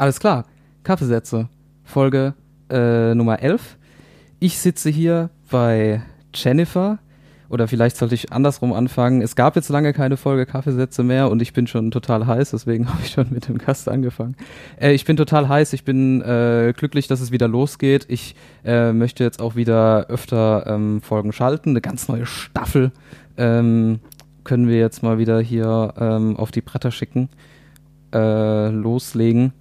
Alles klar. Kaffeesätze. Folge äh, Nummer 11. Ich sitze hier bei Jennifer. Oder vielleicht sollte ich andersrum anfangen. Es gab jetzt lange keine Folge Kaffeesätze mehr und ich bin schon total heiß, deswegen habe ich schon mit dem Gast angefangen. Äh, ich bin total heiß, ich bin äh, glücklich, dass es wieder losgeht. Ich äh, möchte jetzt auch wieder öfter ähm, Folgen schalten, eine ganz neue Staffel ähm, können wir jetzt mal wieder hier ähm, auf die Bretter schicken, äh, loslegen.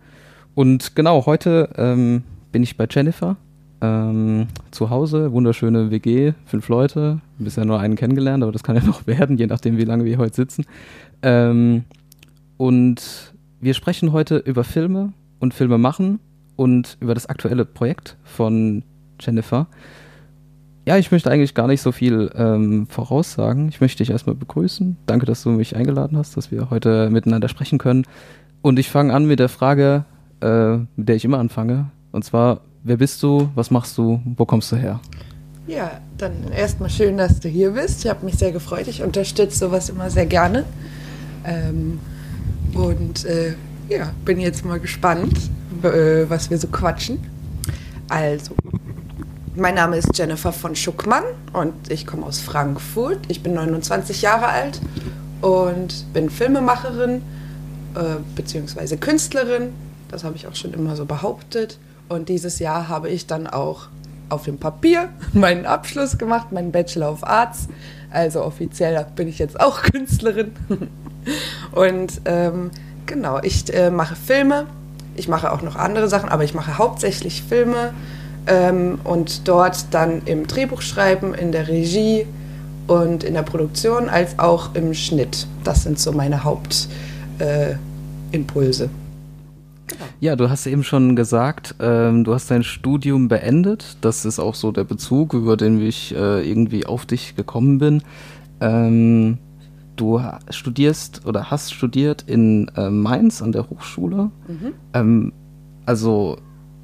Und genau, heute ähm, bin ich bei Jennifer ähm, zu Hause, wunderschöne WG, fünf Leute, bisher nur einen kennengelernt, aber das kann ja noch werden, je nachdem, wie lange wir heute sitzen. Ähm, und wir sprechen heute über Filme und Filme machen und über das aktuelle Projekt von Jennifer. Ja, ich möchte eigentlich gar nicht so viel ähm, voraussagen. Ich möchte dich erstmal begrüßen. Danke, dass du mich eingeladen hast, dass wir heute miteinander sprechen können. Und ich fange an mit der Frage, äh, mit der ich immer anfange. Und zwar, wer bist du, was machst du, wo kommst du her? Ja, dann erstmal schön, dass du hier bist. Ich habe mich sehr gefreut. Ich unterstütze sowas immer sehr gerne. Ähm, und äh, ja, bin jetzt mal gespannt, äh, was wir so quatschen. Also, mein Name ist Jennifer von Schuckmann und ich komme aus Frankfurt. Ich bin 29 Jahre alt und bin Filmemacherin äh, bzw. Künstlerin. Das habe ich auch schon immer so behauptet. Und dieses Jahr habe ich dann auch auf dem Papier meinen Abschluss gemacht, meinen Bachelor of Arts. Also offiziell bin ich jetzt auch Künstlerin. Und ähm, genau, ich äh, mache Filme. Ich mache auch noch andere Sachen, aber ich mache hauptsächlich Filme ähm, und dort dann im Drehbuchschreiben, in der Regie und in der Produktion als auch im Schnitt. Das sind so meine Hauptimpulse. Äh, genau. Ja, du hast eben schon gesagt, ähm, du hast dein Studium beendet. Das ist auch so der Bezug, über den ich äh, irgendwie auf dich gekommen bin. Ähm, du studierst oder hast studiert in äh, Mainz an der Hochschule. Mhm. Ähm, also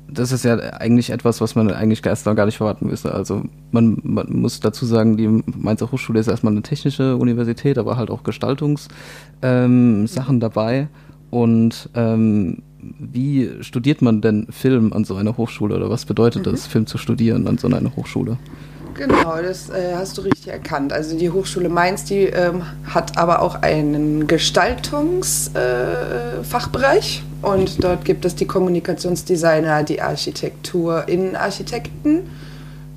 das ist ja eigentlich etwas, was man eigentlich erst gar nicht verraten müsste. Also man, man, muss dazu sagen, die Mainzer Hochschule ist erstmal eine technische Universität, aber halt auch Gestaltungssachen ähm, dabei. Und ähm, wie studiert man denn Film an so einer Hochschule oder was bedeutet mhm. das, Film zu studieren an so einer Hochschule? Genau, das äh, hast du richtig erkannt. Also die Hochschule Mainz, die ähm, hat aber auch einen Gestaltungsfachbereich äh, und dort gibt es die Kommunikationsdesigner, die Architektur, Innenarchitekten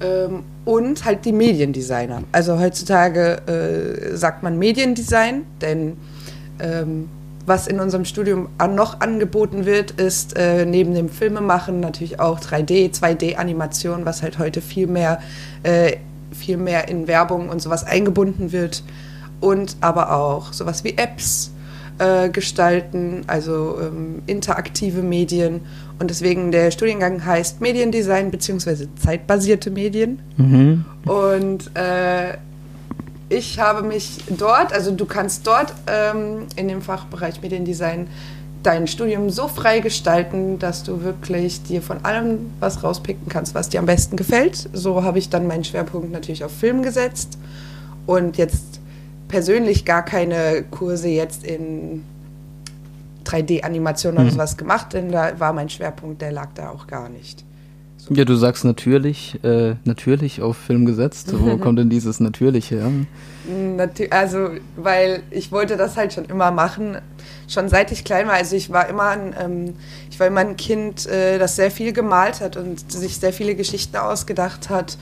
ähm, und halt die Mediendesigner. Also heutzutage äh, sagt man Mediendesign, denn ähm, was in unserem Studium noch angeboten wird, ist äh, neben dem Filmemachen natürlich auch 3D, 2D-Animation, was halt heute viel mehr, äh, viel mehr in Werbung und sowas eingebunden wird. Und aber auch sowas wie Apps äh, gestalten, also ähm, interaktive Medien. Und deswegen der Studiengang heißt Mediendesign bzw. zeitbasierte Medien. Mhm. Und äh, ich habe mich dort, also du kannst dort ähm, in dem Fachbereich Mediendesign dein Studium so frei gestalten, dass du wirklich dir von allem was rauspicken kannst, was dir am besten gefällt. So habe ich dann meinen Schwerpunkt natürlich auf Film gesetzt und jetzt persönlich gar keine Kurse jetzt in 3D-Animation oder mhm. sowas gemacht, denn da war mein Schwerpunkt, der lag da auch gar nicht. Ja, du sagst natürlich, äh, natürlich auf Film gesetzt. Wo kommt denn dieses natürlich her? also, weil ich wollte das halt schon immer machen, schon seit ich klein war. Also ich war immer ein, ähm, ich war immer ein Kind, äh, das sehr viel gemalt hat und sich sehr viele Geschichten ausgedacht hat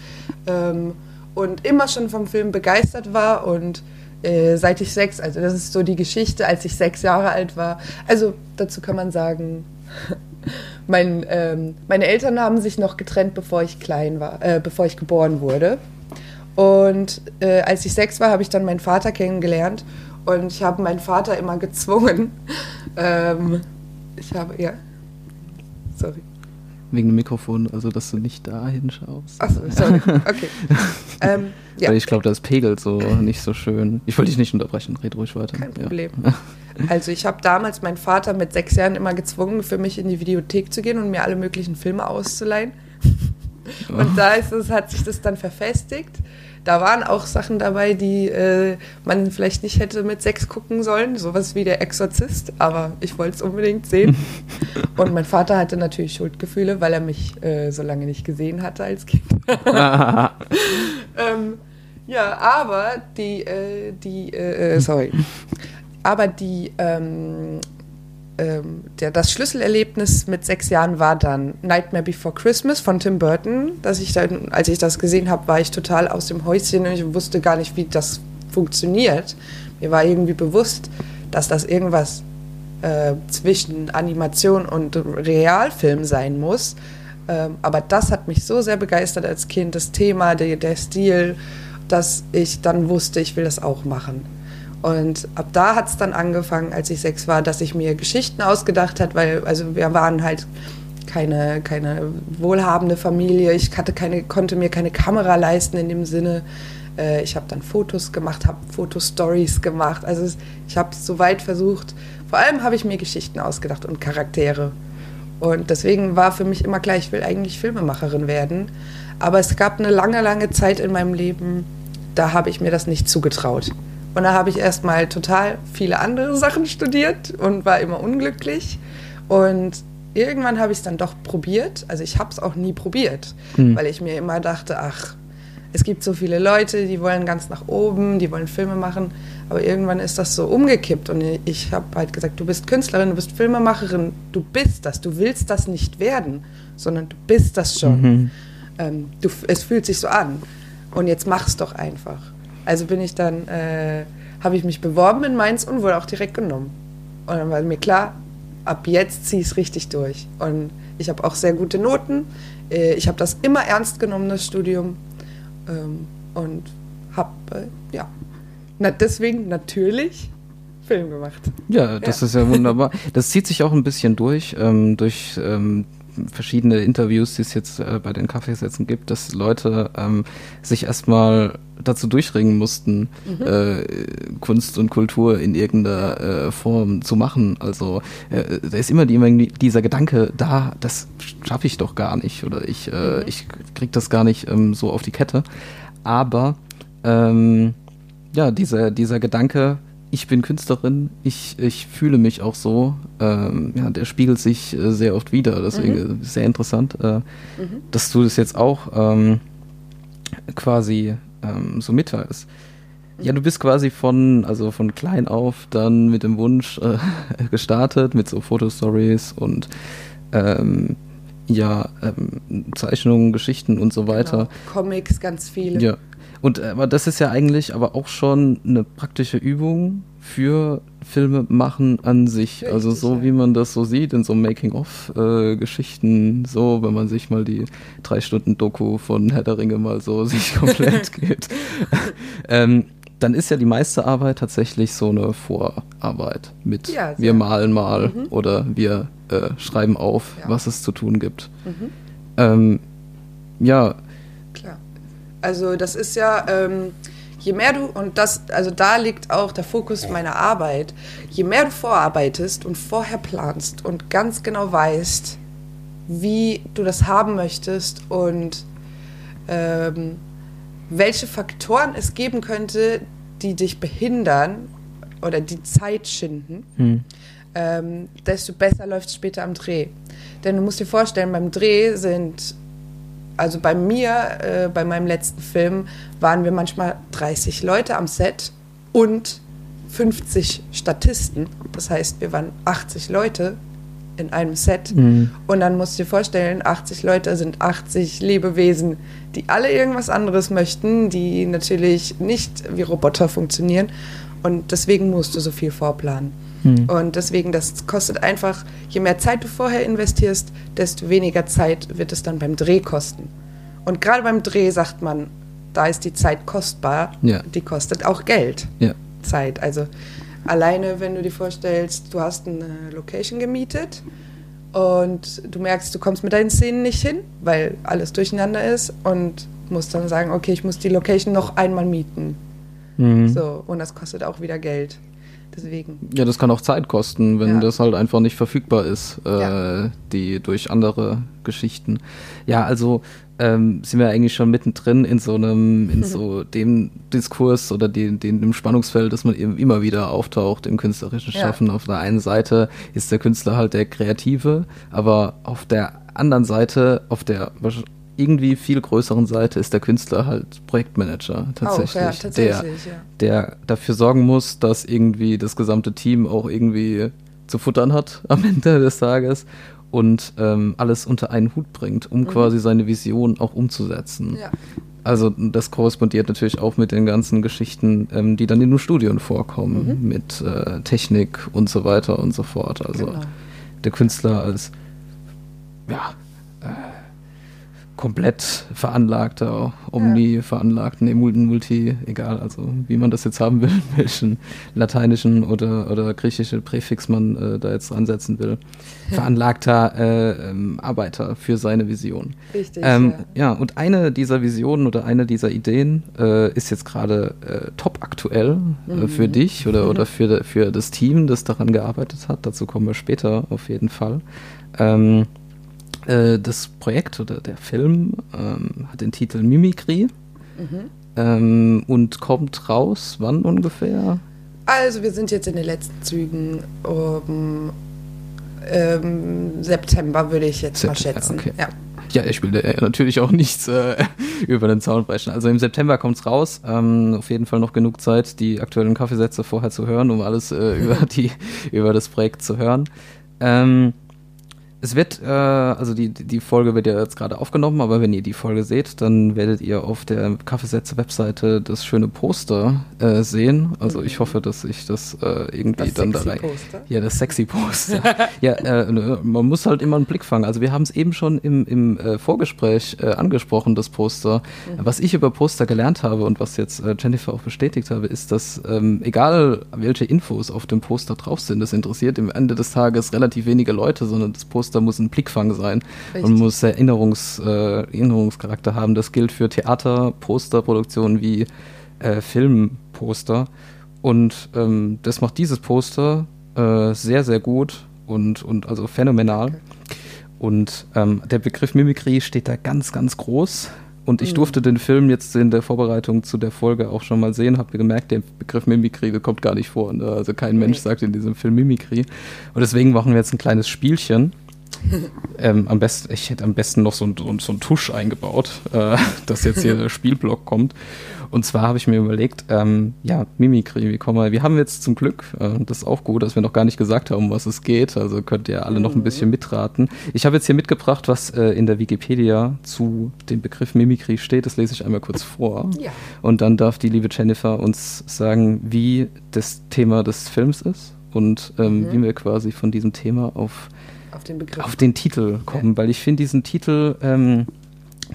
ähm, und immer schon vom Film begeistert war und äh, seit ich sechs, also das ist so die Geschichte, als ich sechs Jahre alt war. Also dazu kann man sagen, mein, ähm, meine Eltern haben sich noch getrennt, bevor ich klein war, äh, bevor ich geboren wurde. Und äh, als ich sechs war, habe ich dann meinen Vater kennengelernt und ich habe meinen Vater immer gezwungen. Ähm, ich habe, ja, sorry. Wegen dem Mikrofon, also dass du nicht da hinschaust. Achso, sorry, okay. ähm, ja. Weil ich glaube, das pegelt so nicht so schön. Ich wollte dich nicht unterbrechen, red ruhig weiter. Kein Problem. Ja. Also ich habe damals meinen Vater mit sechs Jahren immer gezwungen, für mich in die Videothek zu gehen und mir alle möglichen Filme auszuleihen. Und da ist es, hat sich das dann verfestigt, Da waren auch Sachen dabei, die äh, man vielleicht nicht hätte mit sechs gucken sollen, sowas wie der Exorzist, aber ich wollte es unbedingt sehen. Und mein Vater hatte natürlich Schuldgefühle, weil er mich äh, so lange nicht gesehen hatte als Kind. ähm, ja, aber die, äh, die, äh, äh, sorry, aber die, ähm, ähm, der, das Schlüsselerlebnis mit sechs Jahren war dann Nightmare Before Christmas von Tim Burton. Dass ich dann, als ich das gesehen habe, war ich total aus dem Häuschen und ich wusste gar nicht, wie das funktioniert. Mir war irgendwie bewusst, dass das irgendwas äh, zwischen Animation und Realfilm sein muss. Ähm, aber das hat mich so sehr begeistert als Kind, das Thema, der, der Stil, dass ich dann wusste, ich will das auch machen. Und ab da hat es dann angefangen, als ich sechs war, dass ich mir Geschichten ausgedacht hat, weil also wir waren halt keine, keine wohlhabende Familie. Ich hatte keine, konnte mir keine Kamera leisten in dem Sinne. Äh, ich habe dann Fotos gemacht, habe Fotostories gemacht. Also ich habe es so weit versucht. Vor allem habe ich mir Geschichten ausgedacht und Charaktere. Und deswegen war für mich immer klar, ich will eigentlich Filmemacherin werden. Aber es gab eine lange, lange Zeit in meinem Leben, da habe ich mir das nicht zugetraut. Und da habe ich erstmal total viele andere Sachen studiert und war immer unglücklich. Und irgendwann habe ich es dann doch probiert. Also ich habe es auch nie probiert, hm. weil ich mir immer dachte, ach, es gibt so viele Leute, die wollen ganz nach oben, die wollen Filme machen. Aber irgendwann ist das so umgekippt und ich habe halt gesagt, du bist Künstlerin, du bist Filmemacherin, du bist das, du willst das nicht werden, sondern du bist das schon. Mhm. Ähm, du, es fühlt sich so an und jetzt mach es doch einfach. Also bin ich dann, äh, habe ich mich beworben in Mainz und wurde auch direkt genommen. Und dann war mir klar, ab jetzt ziehe ich es richtig durch. Und ich habe auch sehr gute Noten. Äh, ich habe das immer ernst genommen, das Studium. Ähm, und habe, äh, ja, Na, deswegen natürlich Film gemacht. Ja, das ja. ist ja wunderbar. Das zieht sich auch ein bisschen durch, ähm, durch ähm, verschiedene Interviews, die es jetzt äh, bei den Kaffeesätzen gibt, dass Leute ähm, sich erstmal dazu durchringen mussten, mhm. äh, Kunst und Kultur in irgendeiner äh, Form zu machen. Also äh, da ist immer die, dieser Gedanke da, das schaffe ich doch gar nicht oder ich, äh, mhm. ich krieg das gar nicht ähm, so auf die Kette. Aber ähm, ja, dieser, dieser Gedanke, ich bin Künstlerin, ich, ich fühle mich auch so. Ähm, ja, der spiegelt sich äh, sehr oft wieder. Deswegen mhm. sehr interessant, äh, mhm. dass du das jetzt auch ähm, quasi ähm, so mitteilst. Ja, du bist quasi von, also von klein auf dann mit dem Wunsch äh, gestartet, mit so Fotostories und ähm, ja, ähm, Zeichnungen, Geschichten und so weiter. Genau. Comics, ganz viele. Ja, und äh, aber das ist ja eigentlich aber auch schon eine praktische Übung für Filme machen an sich. Richtig, also so ja. wie man das so sieht in so Making-of-Geschichten, äh, so wenn man sich mal die drei Stunden Doku von Herr der Ringe mal so sich komplett geht. ähm, dann ist ja die meiste Arbeit tatsächlich so eine Vorarbeit mit ja, wir malen mal mhm. oder wir äh, schreiben auf, ja. was es zu tun gibt. Mhm. Ähm, ja, also das ist ja, ähm, je mehr du, und das, also da liegt auch der Fokus meiner Arbeit, je mehr du vorarbeitest und vorher planst und ganz genau weißt, wie du das haben möchtest und ähm, welche Faktoren es geben könnte, die dich behindern oder die Zeit schinden, hm. ähm, desto besser läuft es später am Dreh. Denn du musst dir vorstellen, beim Dreh sind also bei mir, äh, bei meinem letzten Film, waren wir manchmal 30 Leute am Set und 50 Statisten. Das heißt, wir waren 80 Leute in einem Set. Mhm. Und dann musst du dir vorstellen, 80 Leute sind 80 Lebewesen, die alle irgendwas anderes möchten, die natürlich nicht wie Roboter funktionieren. Und deswegen musst du so viel vorplanen. Mhm. Und deswegen, das kostet einfach, je mehr Zeit du vorher investierst, desto weniger Zeit wird es dann beim Dreh kosten. Und gerade beim Dreh sagt man, da ist die Zeit kostbar, ja. die kostet auch Geld. Ja. Zeit. Also alleine, wenn du dir vorstellst, du hast eine Location gemietet und du merkst, du kommst mit deinen Szenen nicht hin, weil alles durcheinander ist und musst dann sagen, okay, ich muss die Location noch einmal mieten. Mhm. So, und das kostet auch wieder Geld. Deswegen. Ja, das kann auch Zeit kosten, wenn Ja. das halt einfach nicht verfügbar ist, äh, Ja. die durch andere Geschichten. Ja, also ähm, sind wir eigentlich schon mittendrin in so einem, in so dem Diskurs oder den, den, dem Spannungsfeld, das man eben immer wieder auftaucht im künstlerischen Ja. Schaffen. Auf der einen Seite ist der Künstler halt der Kreative, aber auf der anderen Seite, auf der irgendwie viel größeren Seite ist der Künstler halt Projektmanager tatsächlich. Auch, ja, der, tatsächlich, ja. der dafür sorgen muss, dass irgendwie das gesamte Team auch irgendwie zu futtern hat am Ende des Tages und ähm, alles unter einen Hut bringt, um quasi seine Vision auch umzusetzen. Mhm. Ja. Also das korrespondiert natürlich auch mit den ganzen Geschichten, ähm, die dann in den Studien vorkommen, mit äh, Technik und so weiter und so fort. Also Mhm. Genau. der Künstler als ja, komplett veranlagter, omni-veranlagten, nee, multi, multi, egal, also wie man das jetzt haben will, welchen lateinischen oder, oder griechischen Präfix man äh, da jetzt ansetzen will, veranlagter äh, ähm, Arbeiter für seine Vision. Richtig. Ähm, ja. ja, und eine dieser Visionen oder eine dieser Ideen äh, ist jetzt gerade äh, top aktuell äh, für dich oder, oder für, für das Team, das daran gearbeitet hat. Dazu kommen wir später auf jeden Fall. Ähm, äh, das Projekt oder der Film ähm, hat den Titel Mimikry ähm, und kommt raus, wann ungefähr? Also wir sind jetzt in den letzten Zügen. Um, ähm, September würde ich jetzt mal September, schätzen. okay. Ja. Ja, ich will äh, natürlich auch nichts äh, über den Zaun brechen. Also im September kommt's raus. Ähm, auf jeden Fall noch genug Zeit, die aktuellen Kaffeesätze vorher zu hören, um alles äh, über, die, über das Projekt zu hören. Ähm, es wird, äh, also die, die Folge wird ja jetzt gerade aufgenommen, aber wenn ihr die Folge seht, dann werdet ihr auf der Kaffeesätze-Webseite das schöne Poster äh, sehen. Also ich hoffe, dass ich das äh, irgendwie Das dann da sexy rein. Poster. Ja, das sexy Poster. ja, äh, ne, man muss halt immer einen Blick fangen. Also wir haben es eben schon im, im äh, Vorgespräch äh, angesprochen, das Poster. Was ich über Poster gelernt habe und was jetzt Jennifer auch bestätigt habe, ist, dass ähm, egal welche Infos auf dem Poster drauf sind, das interessiert am Ende des Tages relativ wenige Leute, sondern das Poster muss ein Blickfang sein und Richtig. muss Erinnerungs, äh, Erinnerungscharakter haben. Das gilt für Theater, Posterproduktionen wie äh, Filmposter. Und ähm, das macht dieses Poster äh, sehr, sehr gut und, und also phänomenal. Und ähm, der Begriff Mimikry steht da ganz, ganz groß. Und ich durfte den Film jetzt in der Vorbereitung zu der Folge auch schon mal sehen, habe gemerkt, der Begriff Mimikry kommt gar nicht vor. Ne? Also kein Mensch sagt in diesem Film Mimikry. Und deswegen machen wir jetzt ein kleines Spielchen. Ähm, am besten, ich hätte am besten noch so ein, so Tusch eingebaut, äh, dass jetzt hier der Spielblock kommt. Und zwar habe ich mir überlegt, ähm, ja, Mimikry, wie kommen wir, wir haben jetzt zum Glück, äh, das ist auch gut, dass wir noch gar nicht gesagt haben, um was es geht, also könnt ihr alle noch ein bisschen mitraten. Ich habe jetzt hier mitgebracht, was äh, in der Wikipedia zu dem Begriff Mimikry steht, das lese ich einmal kurz vor. Ja. Und dann darf die liebe Jennifer uns sagen, wie das Thema des Films ist und ähm, wie wir quasi von diesem Thema auf Auf den Begriff. auf den Titel kommen, weil ich finde diesen Titel, ähm,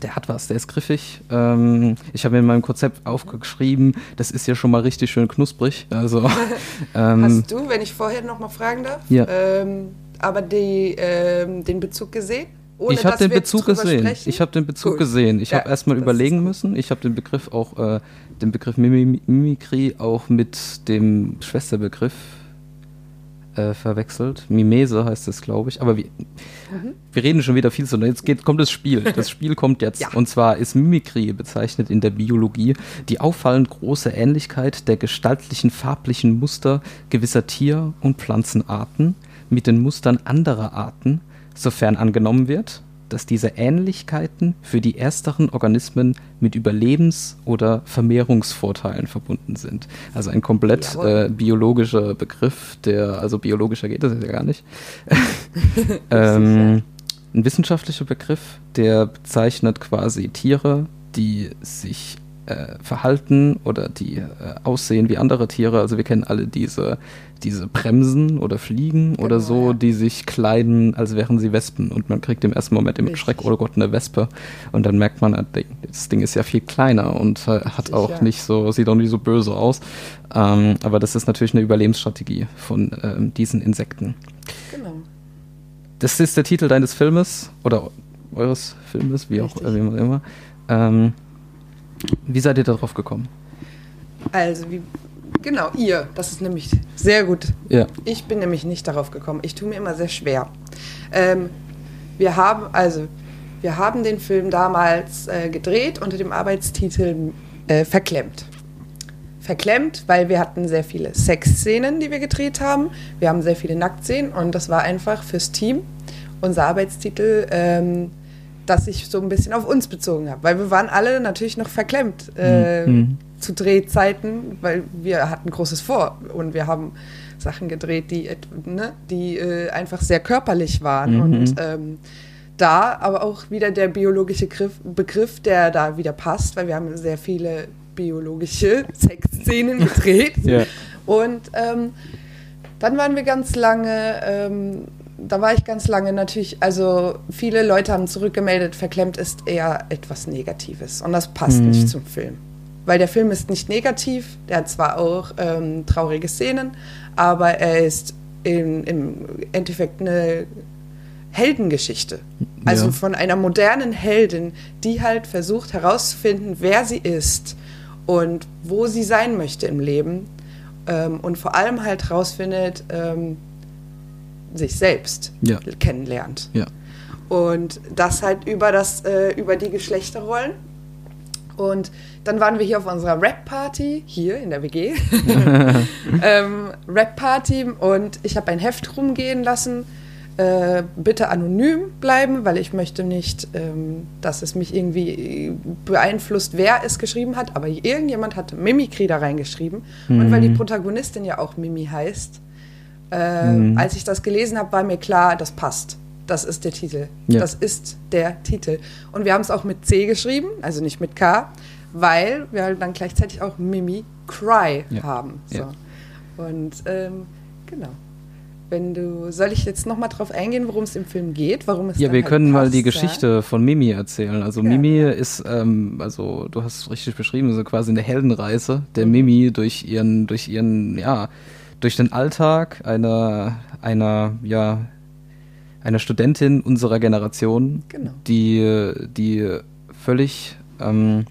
der hat was, der ist griffig. Ähm, ich habe in meinem Konzept aufgeschrieben, das ist ja schon mal richtig schön knusprig. Also ähm, Hast du, wenn ich vorher noch mal fragen darf, Ja. ähm, aber die, ähm, den Bezug gesehen? Ohne ich habe den wir jetzt Bezug gesehen. Ich habe den Bezug gesehen. Ich Ja, habe erstmal überlegen müssen. Ich habe den Begriff auch, äh, den Begriff Mimi- Mimikry auch mit dem Schwesterbegriff äh, verwechselt. Mimese heißt es, glaube ich. Aber wir, Mhm. wir reden schon wieder viel zu. Jetzt geht, kommt das Spiel. Das Spiel kommt jetzt. Ja. Und zwar ist Mimikry bezeichnet in der Biologie die auffallend große Ähnlichkeit der gestaltlichen farblichen Muster gewisser Tier- und Pflanzenarten mit den Mustern anderer Arten, sofern angenommen wird, dass diese Ähnlichkeiten für die ersteren Organismen mit Überlebens- oder Vermehrungsvorteilen verbunden sind. Also ein komplett äh, biologischer Begriff, der, also biologischer geht das ja gar nicht. ähm, ein wissenschaftlicher Begriff, der bezeichnet quasi Tiere, die sich äh, verhalten oder die äh, aussehen wie andere Tiere. Also wir kennen alle diese, diese Bremsen oder Fliegen oder Genau, so, ja. die sich kleiden, als wären sie Wespen. Und man kriegt im ersten Moment im Richtig. Schreck, oh Gott, eine Wespe. Und dann merkt man, äh, das Ding ist ja viel kleiner und äh, hat Richtig, auch nicht so, sieht auch nicht so böse aus. Ähm, aber das ist natürlich eine Überlebensstrategie von ähm, diesen Insekten. Genau. Das ist der Titel deines Filmes oder eures Filmes, wie auch Richtig. äh, wie man immer. Ähm, wie seid ihr darauf gekommen? Also, wie, genau, ihr. Das ist nämlich sehr gut. Ja. Ich bin nämlich nicht darauf gekommen. Ich tue mir immer sehr schwer. Ähm, wir haben also, wir haben den Film damals äh, gedreht unter dem Arbeitstitel äh, Verklemmt. Verklemmt, weil wir hatten sehr viele Sexszenen, die wir gedreht haben. Wir haben sehr viele Nacktszenen und das war einfach fürs Team unser Arbeitstitel, ähm, dass ich so ein bisschen auf uns bezogen habe, weil wir waren alle natürlich noch verklemmt äh, Mhm. zu Drehzeiten, weil wir hatten Großes vor und wir haben Sachen gedreht, die, ne, die äh, einfach sehr körperlich waren Mhm. und ähm, da aber auch wieder der biologische Griff, Begriff, der da wieder passt, weil wir haben sehr viele biologische Sexszenen gedreht. Ja. Und ähm, dann waren wir ganz lange, ähm, da war ich ganz lange natürlich, also viele Leute haben zurückgemeldet, verklemmt ist eher etwas Negatives und das passt Mhm. nicht zum Film. Weil der Film ist nicht negativ, der hat zwar auch ähm, traurige Szenen, aber er ist in, im Endeffekt eine Heldengeschichte. Also Ja. von einer modernen Heldin, die halt versucht herauszufinden, wer sie ist und wo sie sein möchte im Leben ähm, und vor allem halt herausfindet, ähm, sich selbst Ja. kennenlernt. Ja. Und das halt über, das, äh, über die Geschlechterrollen. Und dann waren wir hier auf unserer Rap-Party, hier in der WG. ähm, Rap-Party und ich habe ein Heft rumgehen lassen. Äh, bitte anonym bleiben, weil ich möchte nicht, ähm, dass es mich irgendwie beeinflusst, wer es geschrieben hat. Aber irgendjemand hat Mimikry da reingeschrieben. Und weil die Protagonistin ja auch Mimi heißt, äh, Mhm. als ich das gelesen habe, war mir klar, das passt. Das ist der Titel. Ja. Das ist der Titel. Und wir haben es auch mit C geschrieben, also nicht mit K, weil wir halt dann gleichzeitig auch Mimi Cry Ja. haben. So. Ja. Und ähm, genau. Wenn du, soll ich jetzt nochmal drauf eingehen, worum es im Film geht? Warum es Ja, wir halt können mal passt, die ja? Geschichte von Mimi erzählen. Also Ja. Mimi ist, ähm, also du hast es richtig beschrieben, so quasi eine Heldenreise der Mhm. Mimi durch ihren, durch ihren, ja, durch den Alltag einer, einer, ja, einer Studentin unserer Generation, Genau. die, die völlig, ähm,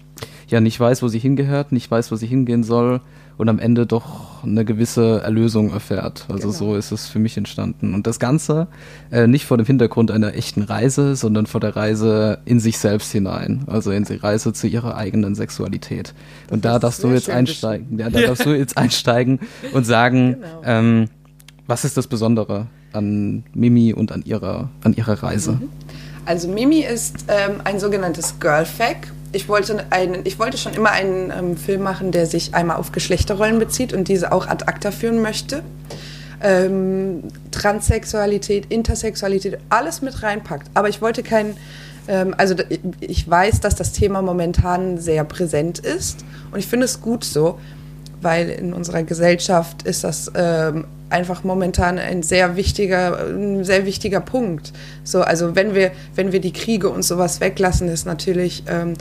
ja, nicht weiß, wo sie hingehört, nicht weiß, wo sie hingehen soll und am Ende doch eine gewisse Erlösung erfährt. Also Genau. so ist es für mich entstanden. Und das Ganze äh, nicht vor dem Hintergrund einer echten Reise, sondern vor der Reise in sich selbst hinein. Also in die Reise zu ihrer eigenen Sexualität. und da darfst du jetzt einsteigen. Ja, da darfst du jetzt einsteigen und sagen, Genau. ähm, was ist das Besondere an Mimi und an ihrer, an ihrer Reise? Mhm. Also Mimi ist ähm, ein sogenanntes Girlfag. Ich wollte, einen, ich wollte schon immer einen ähm, Film machen, der sich einmal auf Geschlechterrollen bezieht und diese auch ad acta führen möchte. Ähm, Transsexualität, Intersexualität, alles mit reinpackt. Aber ich wollte keinen, ähm, also ich weiß, dass das Thema momentan sehr präsent ist und ich finde es gut so, weil in unserer Gesellschaft ist das ähm, einfach momentan ein sehr wichtiger, ein sehr wichtiger Punkt. So, also wenn wir, wenn wir die Kriege und sowas weglassen, ist natürlich ähm,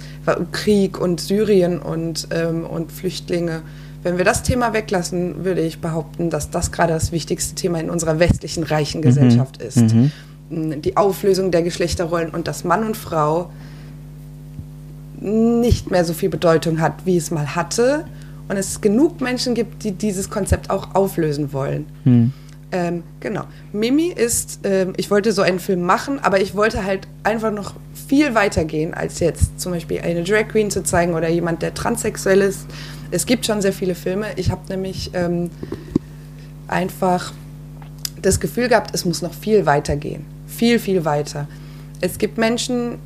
Krieg und Syrien und, ähm, und Flüchtlinge. Wenn wir das Thema weglassen, würde ich behaupten, dass das gerade das wichtigste Thema in unserer westlichen reichen Gesellschaft ist. Mhm. Die Auflösung der Geschlechterrollen und dass Mann und Frau nicht mehr so viel Bedeutung hat, wie es mal hatte. Und es genug Menschen gibt, die dieses Konzept auch auflösen wollen. Hm. Ähm, genau. Mimi ist, ähm, ich wollte so einen Film machen, aber ich wollte halt einfach noch viel weiter gehen, als jetzt zum Beispiel eine Drag Queen zu zeigen oder jemand, der transsexuell ist. Es gibt schon sehr viele Filme. Ich habe nämlich ähm, einfach das Gefühl gehabt, es muss noch viel weiter gehen. Viel, viel weiter. Es gibt Menschen,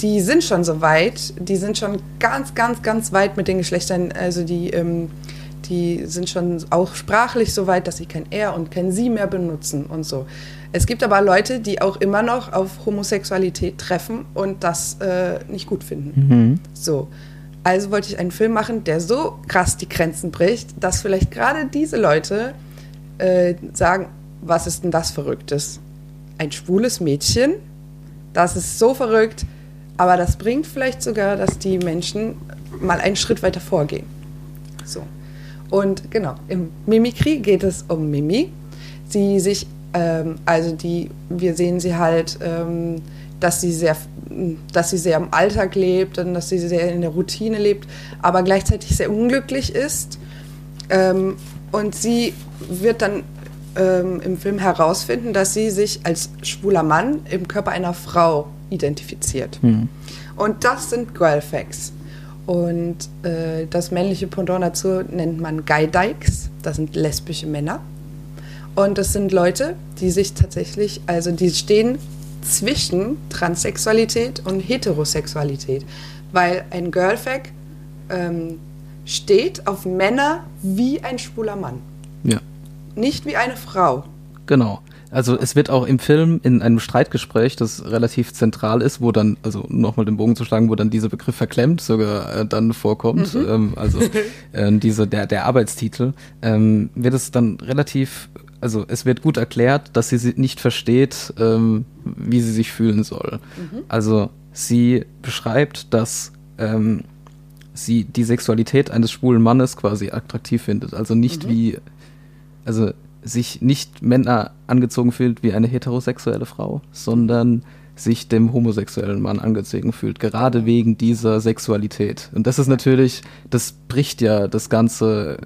die sind schon so weit, die sind schon ganz, ganz, ganz weit mit den Geschlechtern, also die, ähm, die sind schon auch sprachlich so weit, dass sie kein er und kein sie mehr benutzen und so. Es gibt aber Leute, die auch immer noch auf Homosexualität treffen und das äh, nicht gut finden. Mhm. So. Also wollte ich einen Film machen, der so krass die Grenzen bricht, dass vielleicht gerade diese Leute äh, sagen, was ist denn das Verrücktes? Ein schwules Mädchen? Das ist so verrückt, aber das bringt vielleicht sogar, dass die Menschen mal einen Schritt weiter vorgehen. So. Und genau, im Mimikry geht es um Mimi. Sie sich, ähm, also die, wir sehen sie halt, ähm, dass sie sehr, dass sie sehr im Alltag lebt und dass sie sehr in der Routine lebt, aber gleichzeitig sehr unglücklich ist. Ähm, und sie wird dann ähm, im Film herausfinden, dass sie sich als schwuler Mann im Körper einer Frau identifiziert. Hm. Und das sind Girlfacts. Und äh, das männliche Pendant dazu nennt man Guy Dykes. Das sind lesbische Männer. Und das sind Leute, die sich tatsächlich, also die stehen zwischen Transsexualität und Heterosexualität. Weil ein Girlfact ähm, steht auf Männer wie ein schwuler Mann. Ja. Nicht wie eine Frau. Genau. Also es wird auch im Film in einem Streitgespräch, das relativ zentral ist, wo dann, also nochmal den Bogen zu schlagen, wo dann dieser Begriff verklemmt sogar äh, dann vorkommt, Mhm. ähm, also äh, diese, der, der Arbeitstitel, ähm, wird es dann relativ, also es wird gut erklärt, dass sie sie nicht versteht, ähm, wie sie sich fühlen soll. Mhm. Also sie beschreibt, dass ähm, sie die Sexualität eines schwulen Mannes quasi attraktiv findet. Also nicht Mhm. wie, also sich nicht Männer angezogen fühlt wie eine heterosexuelle Frau, sondern sich dem homosexuellen Mann angezogen fühlt, gerade wegen dieser Sexualität. Und das ist natürlich, das bricht ja das ganze,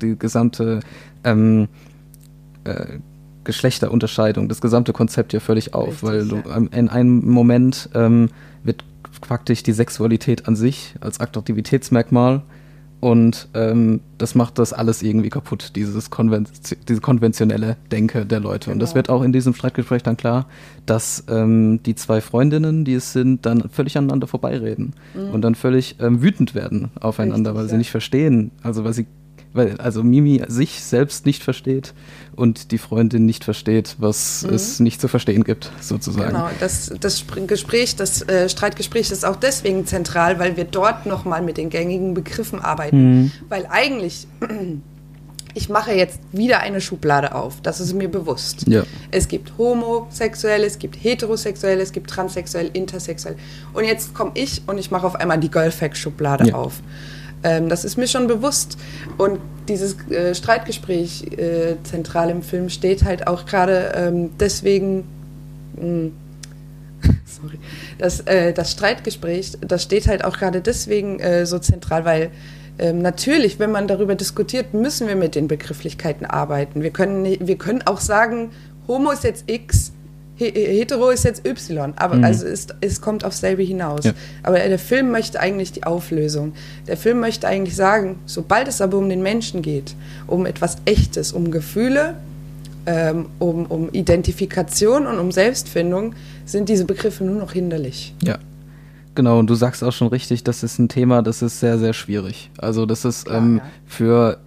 die gesamte ähm, äh, Geschlechterunterscheidung, das gesamte Konzept ja völlig auf, Richtig, weil du ähm, in einem Moment ähm, wird praktisch die Sexualität an sich als Attraktivitätsmerkmal und ähm, das macht das alles irgendwie kaputt, dieses Konven diese konventionelle Denke der Leute. Und das Genau. wird auch in diesem Streitgespräch dann klar, dass ähm, die zwei Freundinnen, die es sind, dann völlig aneinander vorbeireden und dann völlig ähm, wütend werden aufeinander, Mhm. Richtig, weil sie ja. nicht verstehen, also weil sie weil also Mimi sich selbst nicht versteht und die Freundin nicht versteht, was es nicht zu verstehen gibt, sozusagen. Mhm. Genau, das, das Spr- Gespräch, das äh, Streitgespräch ist auch deswegen zentral, weil wir dort nochmal mit den gängigen Begriffen arbeiten. Weil eigentlich, ich mache jetzt wieder eine Schublade auf, das ist mir bewusst. Ja. Es gibt homosexuell, es gibt heterosexuell, es gibt transsexuell, intersexuell. Und jetzt komme ich und ich mache auf einmal die Girlfact-Schublade Ja. auf. Ähm, das ist mir schon bewusst. Und dieses äh, Streitgespräch äh, zentral im Film steht halt auch gerade ähm, deswegen mh, sorry, das, äh, das Streitgespräch, das steht halt auch gerade deswegen äh, so zentral, weil ähm, natürlich, wenn man darüber diskutiert, müssen wir mit den Begrifflichkeiten arbeiten. Wir können, wir können auch sagen, Homo ist jetzt X, Hetero ist jetzt Y, aber Mhm. also es, es kommt aufs selbe hinaus. Ja. Aber der Film möchte eigentlich die Auflösung. Der Film möchte eigentlich sagen, sobald es aber um den Menschen geht, um etwas Echtes, um Gefühle, ähm, um, um Identifikation und um Selbstfindung, sind diese Begriffe nur noch hinderlich. Ja. Genau, und du sagst auch schon richtig, das ist ein Thema, das ist sehr, sehr schwierig. Also das ist Klar, ähm, ja. für,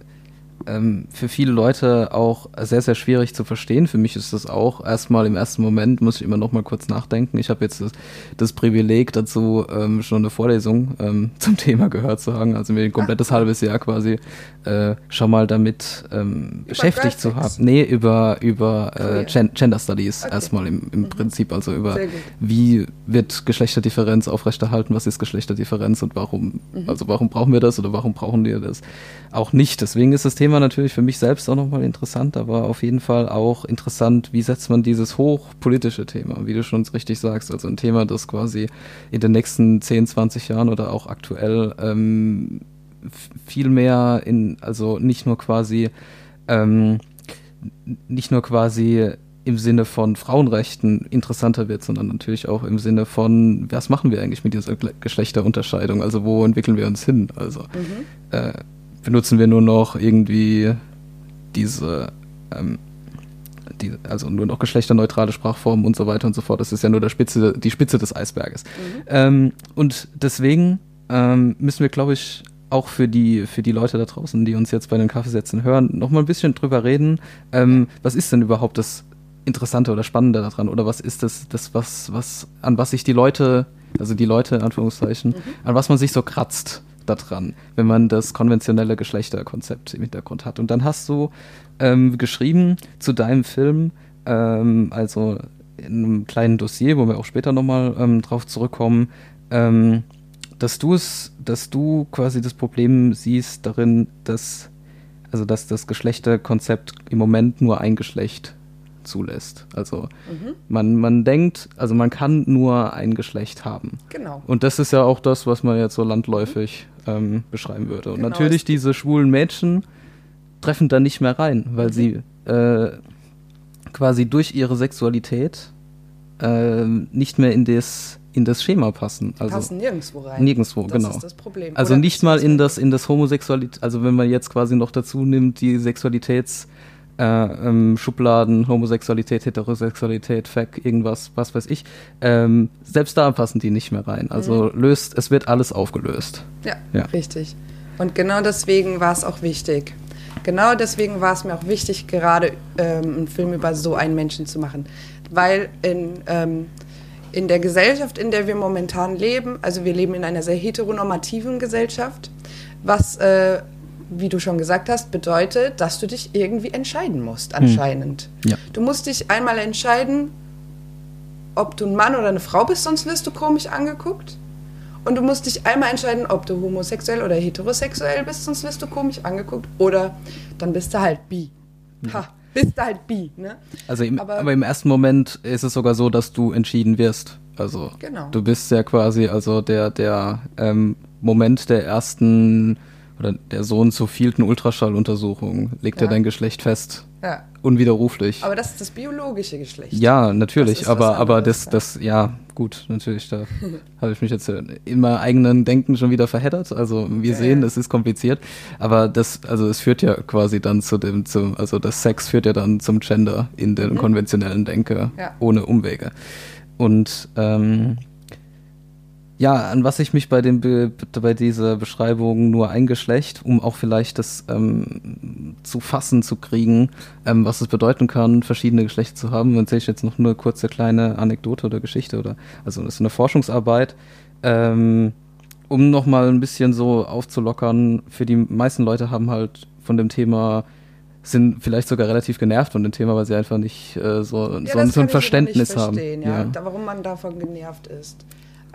ähm, für viele Leute auch sehr, sehr schwierig zu verstehen. Für mich ist das auch erstmal im ersten Moment, muss ich immer noch mal kurz nachdenken. Ich habe jetzt das, das Privileg dazu, ähm, schon eine Vorlesung ähm, zum Thema gehört zu haben, also mir ein komplettes halbes Jahr quasi äh, schon mal damit ähm, beschäftigt zu haben. Nee, über, über äh. Gen Gender Studies Okay. erstmal im, im Prinzip, also über wie wird Geschlechterdifferenz aufrechterhalten, was ist Geschlechterdifferenz und warum, also warum brauchen wir das oder warum brauchen wir das auch nicht. Deswegen ist das Thema natürlich für mich selbst auch nochmal interessant, aber auf jeden Fall auch interessant, wie setzt man dieses hochpolitische Thema, wie du schon richtig sagst, also ein Thema, das quasi in den nächsten 10, 20 Jahren oder auch aktuell ähm, viel mehr in, also nicht nur quasi ähm, nicht nur quasi im Sinne von Frauenrechten interessanter wird, sondern natürlich auch im Sinne von, was machen wir eigentlich mit dieser Geschlechterunterscheidung? Also wo entwickeln wir uns hin? Also äh, benutzen wir nur noch irgendwie diese, ähm, die, also nur noch geschlechterneutrale Sprachformen und so weiter und so fort. Das ist ja nur der Spitze, die Spitze des Eisberges. Ähm, und deswegen ähm, müssen wir, glaube ich, auch für die, für die Leute da draußen, die uns jetzt bei den Kaffeesätzen hören, noch mal ein bisschen drüber reden. Ähm, was ist denn überhaupt das Interessante oder Spannende daran? Oder was ist das, das was, was, an was sich die Leute, also die Leute in Anführungszeichen, an was man sich so kratzt daran, wenn man das konventionelle Geschlechterkonzept im Hintergrund hat. Und dann hast du ähm, geschrieben zu deinem Film, ähm, also in einem kleinen Dossier, wo wir auch später nochmal ähm, drauf zurückkommen, ähm, dass du es, dass du quasi das Problem siehst darin, dass, also dass das Geschlechterkonzept im Moment nur ein Geschlecht zulässt. Also man, man denkt, also man kann nur ein Geschlecht haben. Genau. Und das ist ja auch das, was man jetzt so landläufig ähm, beschreiben würde. Und Genau, natürlich es- diese schwulen Mädchen, treffen da nicht mehr rein, weil Mhm. sie äh, quasi durch ihre Sexualität äh, nicht mehr in das, in das Schema passen. Also passen nirgendwo rein. nirgendwo, das genau. ist das Problem. Also Oder nicht mal in das, in das Homosexualität, also wenn man jetzt quasi noch dazu nimmt, die Sexualitäts äh, ähm, Schubladen, Homosexualität, Heterosexualität, Fack, irgendwas, was weiß ich, ähm, selbst da passen die nicht mehr rein. Also löst, es wird alles aufgelöst. Ja, Ja. richtig. Und genau deswegen war es auch wichtig. Genau deswegen war es mir auch wichtig, gerade ähm, einen Film über so einen Menschen zu machen. Weil in, ähm, in der Gesellschaft, in der wir momentan leben, also wir leben in einer sehr heteronormativen Gesellschaft, was, äh, wie du schon gesagt hast, bedeutet, dass du dich irgendwie entscheiden musst, anscheinend. Ja. Du musst dich einmal entscheiden, ob du ein Mann oder eine Frau bist, sonst wirst du komisch angeguckt. Und du musst dich einmal entscheiden, ob du homosexuell oder heterosexuell bist, sonst wirst du komisch angeguckt. Oder dann bist du halt bi. Ha, bist du halt bi, ne? Also im, aber, Aber- im ersten Moment ist es sogar so, dass du entschieden wirst. Also Genau. du bist ja quasi, also der, der ähm, Moment der ersten oder der so und so vielten Ultraschalluntersuchung legt ja. Ja. dein Geschlecht fest. Ja. Unwiderruflich. Aber das ist das biologische Geschlecht. Ja, natürlich, aber, aber das, das, ja, gut, natürlich, da habe ich mich jetzt in meinem eigenen Denken schon wieder verheddert. Also wir Ja, sehen, es ist kompliziert, aber das, also es führt ja quasi dann zu dem, zum, also das Sex führt ja dann zum Gender in der konventionellen Denke, Ja. ohne Umwege. Und ähm, ja, an was ich mich bei, dem Be bei dieser Beschreibung nur ein Geschlecht, um auch vielleicht das ähm, zu fassen zu kriegen, ähm, was es bedeuten kann, verschiedene Geschlechter zu haben, erzähle ich jetzt noch eine kurze kleine Anekdote oder Geschichte oder also das ist eine Forschungsarbeit, ähm, um nochmal ein bisschen so aufzulockern. Für die meisten Leute haben halt von dem Thema sind vielleicht sogar relativ genervt von dem Thema, weil sie einfach nicht äh, so, Ja, so, so ein Verständnis haben. Ja, Ja. Da, warum man davon genervt ist.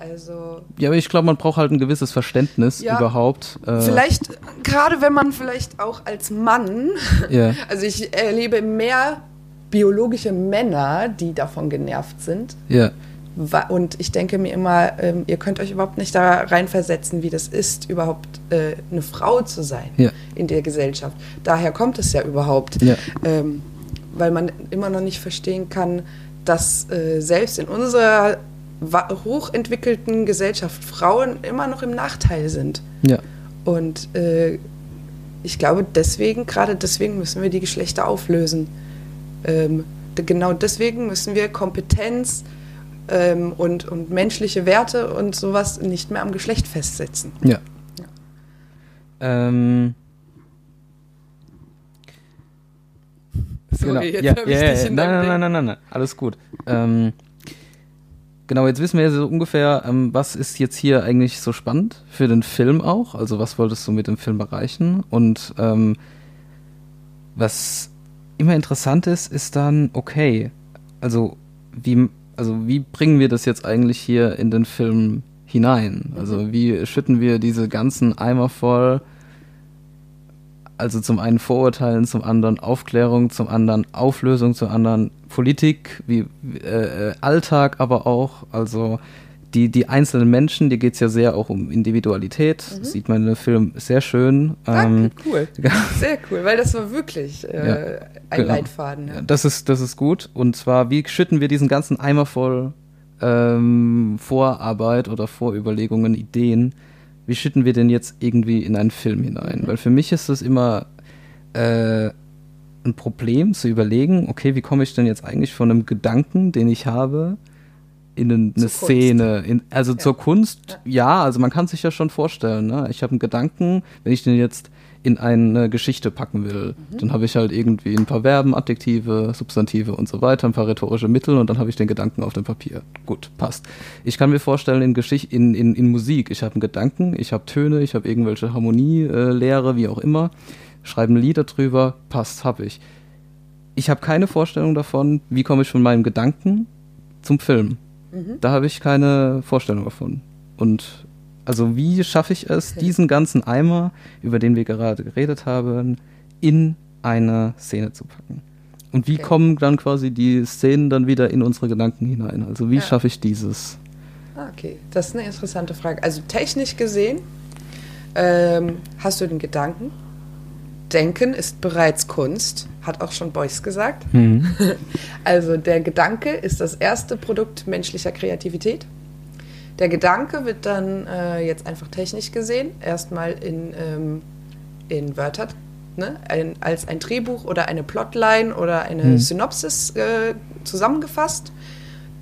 Also Ja, aber ich glaube, man braucht halt ein gewisses Verständnis Ja, überhaupt. Äh, vielleicht, gerade wenn man vielleicht auch als Mann, Ja. also ich erlebe mehr biologische Männer, die davon genervt sind. Ja, Wa- Und ich denke mir immer, ähm, ihr könnt euch überhaupt nicht da reinversetzen, wie das ist, überhaupt äh, eine Frau zu sein Ja. in der Gesellschaft. Daher kommt es ja überhaupt, Ja. ähm, weil man immer noch nicht verstehen kann, dass äh, selbst in unserer hochentwickelten Gesellschaft Frauen immer noch im Nachteil sind. ja, Und äh, ich glaube, deswegen, gerade deswegen müssen wir die Geschlechter auflösen. Ähm, genau deswegen müssen wir Kompetenz ähm, und, und menschliche Werte und sowas nicht mehr am Geschlecht festsetzen. ja. Ähm, Sorry, jetzt ja, ja, dich ja, in nein, nein, nein, nein, nein, alles gut. Ähm, genau, jetzt wissen wir ja so ungefähr, ähm, was ist jetzt hier eigentlich so spannend für den Film auch? Also was wolltest du mit dem Film erreichen? Und ähm, was immer interessant ist, ist dann, okay, also wie, also wie bringen wir das jetzt eigentlich hier in den Film hinein? Also wie schütten wir diese ganzen Eimer voll also zum einen Vorurteilen, zum anderen Aufklärung, zum anderen Auflösung, zum anderen Politik, wie äh, äh, Alltag aber auch. Also die, die einzelnen Menschen, die geht es ja sehr auch um Individualität. Das sieht man in dem Film sehr schön. Ähm, Danke, cool. Sehr cool, weil das war wirklich äh, Ja, ein genau. Leitfaden. Ja. das, ist, das ist gut. Und zwar, wie schütten wir diesen ganzen Eimer voll ähm, Vorarbeit oder Vorüberlegungen, Ideen, wie schütten wir den jetzt irgendwie in einen Film hinein? Weil für mich ist es immer äh, ein Problem zu überlegen, okay, wie komme ich denn jetzt eigentlich von einem Gedanken, den ich habe, in eine, eine Szene, in, also Ja. zur Kunst, ja. also man kann sich ja schon vorstellen, ne? ich habe einen Gedanken, wenn ich den jetzt in eine Geschichte packen will, Mhm. dann habe ich halt irgendwie ein paar Verben, Adjektive, Substantive und so weiter, ein paar rhetorische Mittel und dann habe ich den Gedanken auf dem Papier. Gut, passt. Ich kann mir vorstellen, in, Geschicht in, in, in Musik, ich habe einen Gedanken, ich habe Töne, ich habe irgendwelche Harmonielehre, äh, Lehre, wie auch immer, schreibe ein Lied darüber, passt, habe ich. Ich habe keine Vorstellung davon, wie komme ich von meinem Gedanken zum Film. Da habe ich keine Vorstellung davon. Und also wie schaffe ich es, diesen ganzen Eimer, über den wir gerade geredet haben, in eine Szene zu packen? Und wie Okay. kommen dann quasi die Szenen dann wieder in unsere Gedanken hinein? Also wie Ja. schaffe ich dieses? Ah, okay, das ist eine interessante Frage. Also technisch gesehen ähm, hast du den Gedanken Denken ist bereits Kunst, hat auch schon Beuys gesagt. Mhm. Also der Gedanke ist das erste Produkt menschlicher Kreativität. Der Gedanke wird dann äh, jetzt einfach technisch gesehen erstmal in, ähm, in Wörter, ne? ein, als ein Drehbuch oder eine Plotline oder eine Mhm. Synopsis äh, zusammengefasst.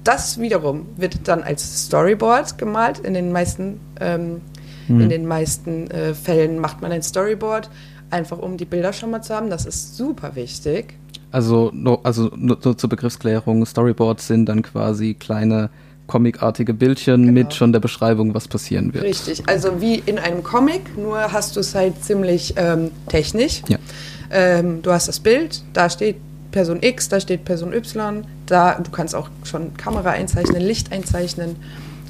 Das wiederum wird dann als Storyboard gemalt. In den meisten, ähm, Mhm. in den meisten äh, Fällen macht man ein Storyboard, einfach um die Bilder schon mal zu haben. Das ist super wichtig. Also, no, also nur so zur Begriffsklärung, Storyboards sind dann quasi kleine comicartige Bildchen Genau. mit schon der Beschreibung, was passieren wird. Richtig, also wie in einem Comic, nur hast du es halt ziemlich ähm, technisch. Ja. Ähm, du hast das Bild, da steht Person X, da steht Person Y, da du kannst auch schon Kamera einzeichnen, Licht einzeichnen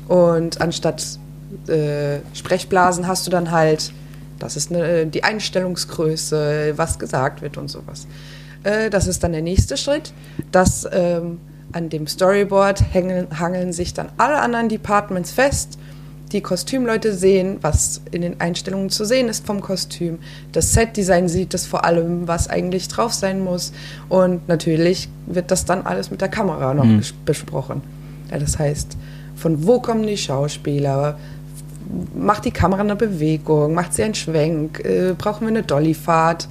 und anstatt äh, Sprechblasen hast du dann halt, das ist eine, die Einstellungsgröße, was gesagt wird und sowas. Äh, das ist dann der nächste Schritt. Das ähm, an dem Storyboard hängen, hangeln sich dann alle anderen Departments fest. Die Kostümleute sehen, was in den Einstellungen zu sehen ist vom Kostüm. Das Setdesign sieht es vor allem, was eigentlich drauf sein muss. Und natürlich wird das dann alles mit der Kamera noch Mhm. bes- besprochen. Ja, das heißt, von wo kommen die Schauspieler? Macht die Kamera eine Bewegung? Macht sie einen Schwenk? Äh, brauchen wir eine Dollyfahrt?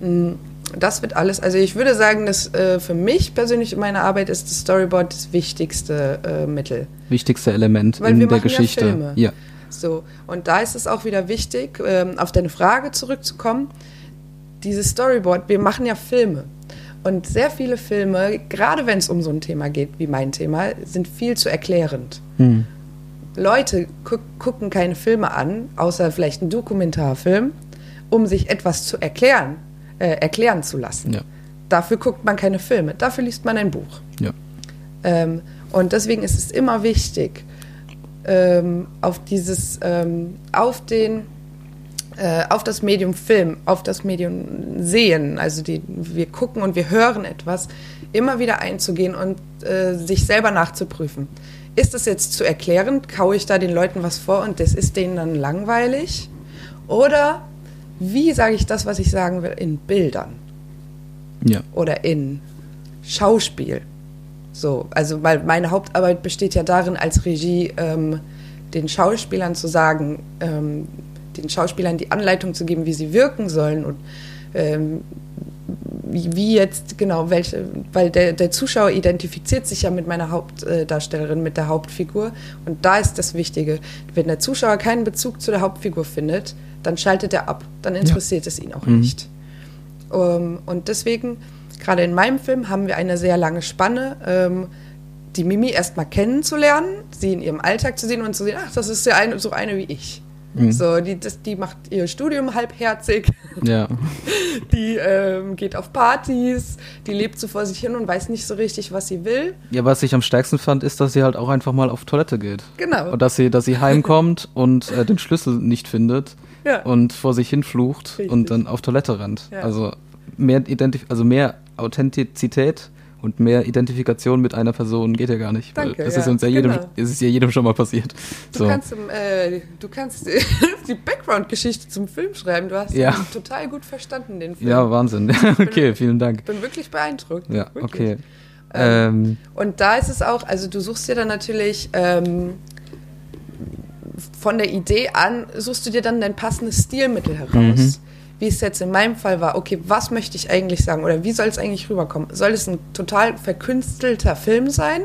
Mm, Das wird alles, also ich würde sagen, dass äh, für mich persönlich in meiner Arbeit ist das Storyboard das wichtigste äh, Mittel. Wichtigste Element Weil in wir der machen ja Geschichte. Filme. Ja. So, und da ist es auch wieder wichtig, ähm, auf deine Frage zurückzukommen. Dieses Storyboard, wir machen ja Filme. Und sehr viele Filme, gerade wenn es um so ein Thema geht wie mein Thema, sind viel zu erklärend. Hm. Leute gu gucken keine Filme an, außer vielleicht einen Dokumentarfilm, um sich etwas zu erklären, äh, erklären zu lassen. Ja. Dafür guckt man keine Filme, dafür liest man ein Buch. Ja. Ähm, und deswegen ist es immer wichtig, ähm, auf dieses, ähm, auf den, äh, auf das Medium Film, auf das Medium Sehen, also die, wir gucken und wir hören etwas, immer wieder einzugehen und äh, sich selber nachzuprüfen. Ist das jetzt zu erklärend? Kaue ich da den Leuten was vor und das ist denen dann langweilig? Oder wie sage ich das, was ich sagen will, in Bildern? Ja. oder in Schauspiel. So, also meine Hauptarbeit besteht ja darin, als Regie ähm, den Schauspielern zu sagen, ähm, den Schauspielern die Anleitung zu geben, wie sie wirken sollen und ähm, wie, wie jetzt genau welche, weil der, der Zuschauer identifiziert sich ja mit meiner Hauptdarstellerin, mit der Hauptfigur und da ist das Wichtige. Wenn der Zuschauer keinen Bezug zu der Hauptfigur findet, dann schaltet er ab, dann interessiert es ihn auch Mhm. nicht. Ähm, und deswegen, gerade in meinem Film, haben wir eine sehr lange Spanne, ähm, die Mimi erstmal kennenzulernen, sie in ihrem Alltag zu sehen und zu sehen, ach, das ist ja eine, so eine wie ich. Mhm. So, die, das, die macht ihr Studium halbherzig, Ja. die ähm, geht auf Partys, die lebt so vor sich hin und weiß nicht so richtig, was sie will. ja, was ich am stärksten fand, ist, dass sie halt auch einfach mal auf Toilette geht. Genau. Und dass sie, dass sie heimkommt und äh, den Schlüssel nicht findet Ja. und vor sich hin flucht Richtig. und dann auf Toilette rennt. Ja. Also mehr Identif also mehr Authentizität und mehr Identifikation mit einer Person geht ja gar nicht. weil Danke, das ja, ist uns ja jedem, genau. es ist ja jedem schon mal passiert. Du so. kannst, im, äh, du kannst die Background-Geschichte zum Film schreiben. Du hast Ja. total gut verstanden, den Film. ja, Wahnsinn. okay, vielen Dank. Ich bin wirklich beeindruckt. Ja, wirklich. okay. Ähm, Ähm, Und da ist es auch, also du suchst dir dann natürlich ähm, von der Idee an, suchst du dir dann dein passendes Stilmittel heraus. Mhm. Wie es jetzt in meinem Fall war, okay, was möchte ich eigentlich sagen oder wie soll es eigentlich rüberkommen? Soll es ein total verkünstelter Film sein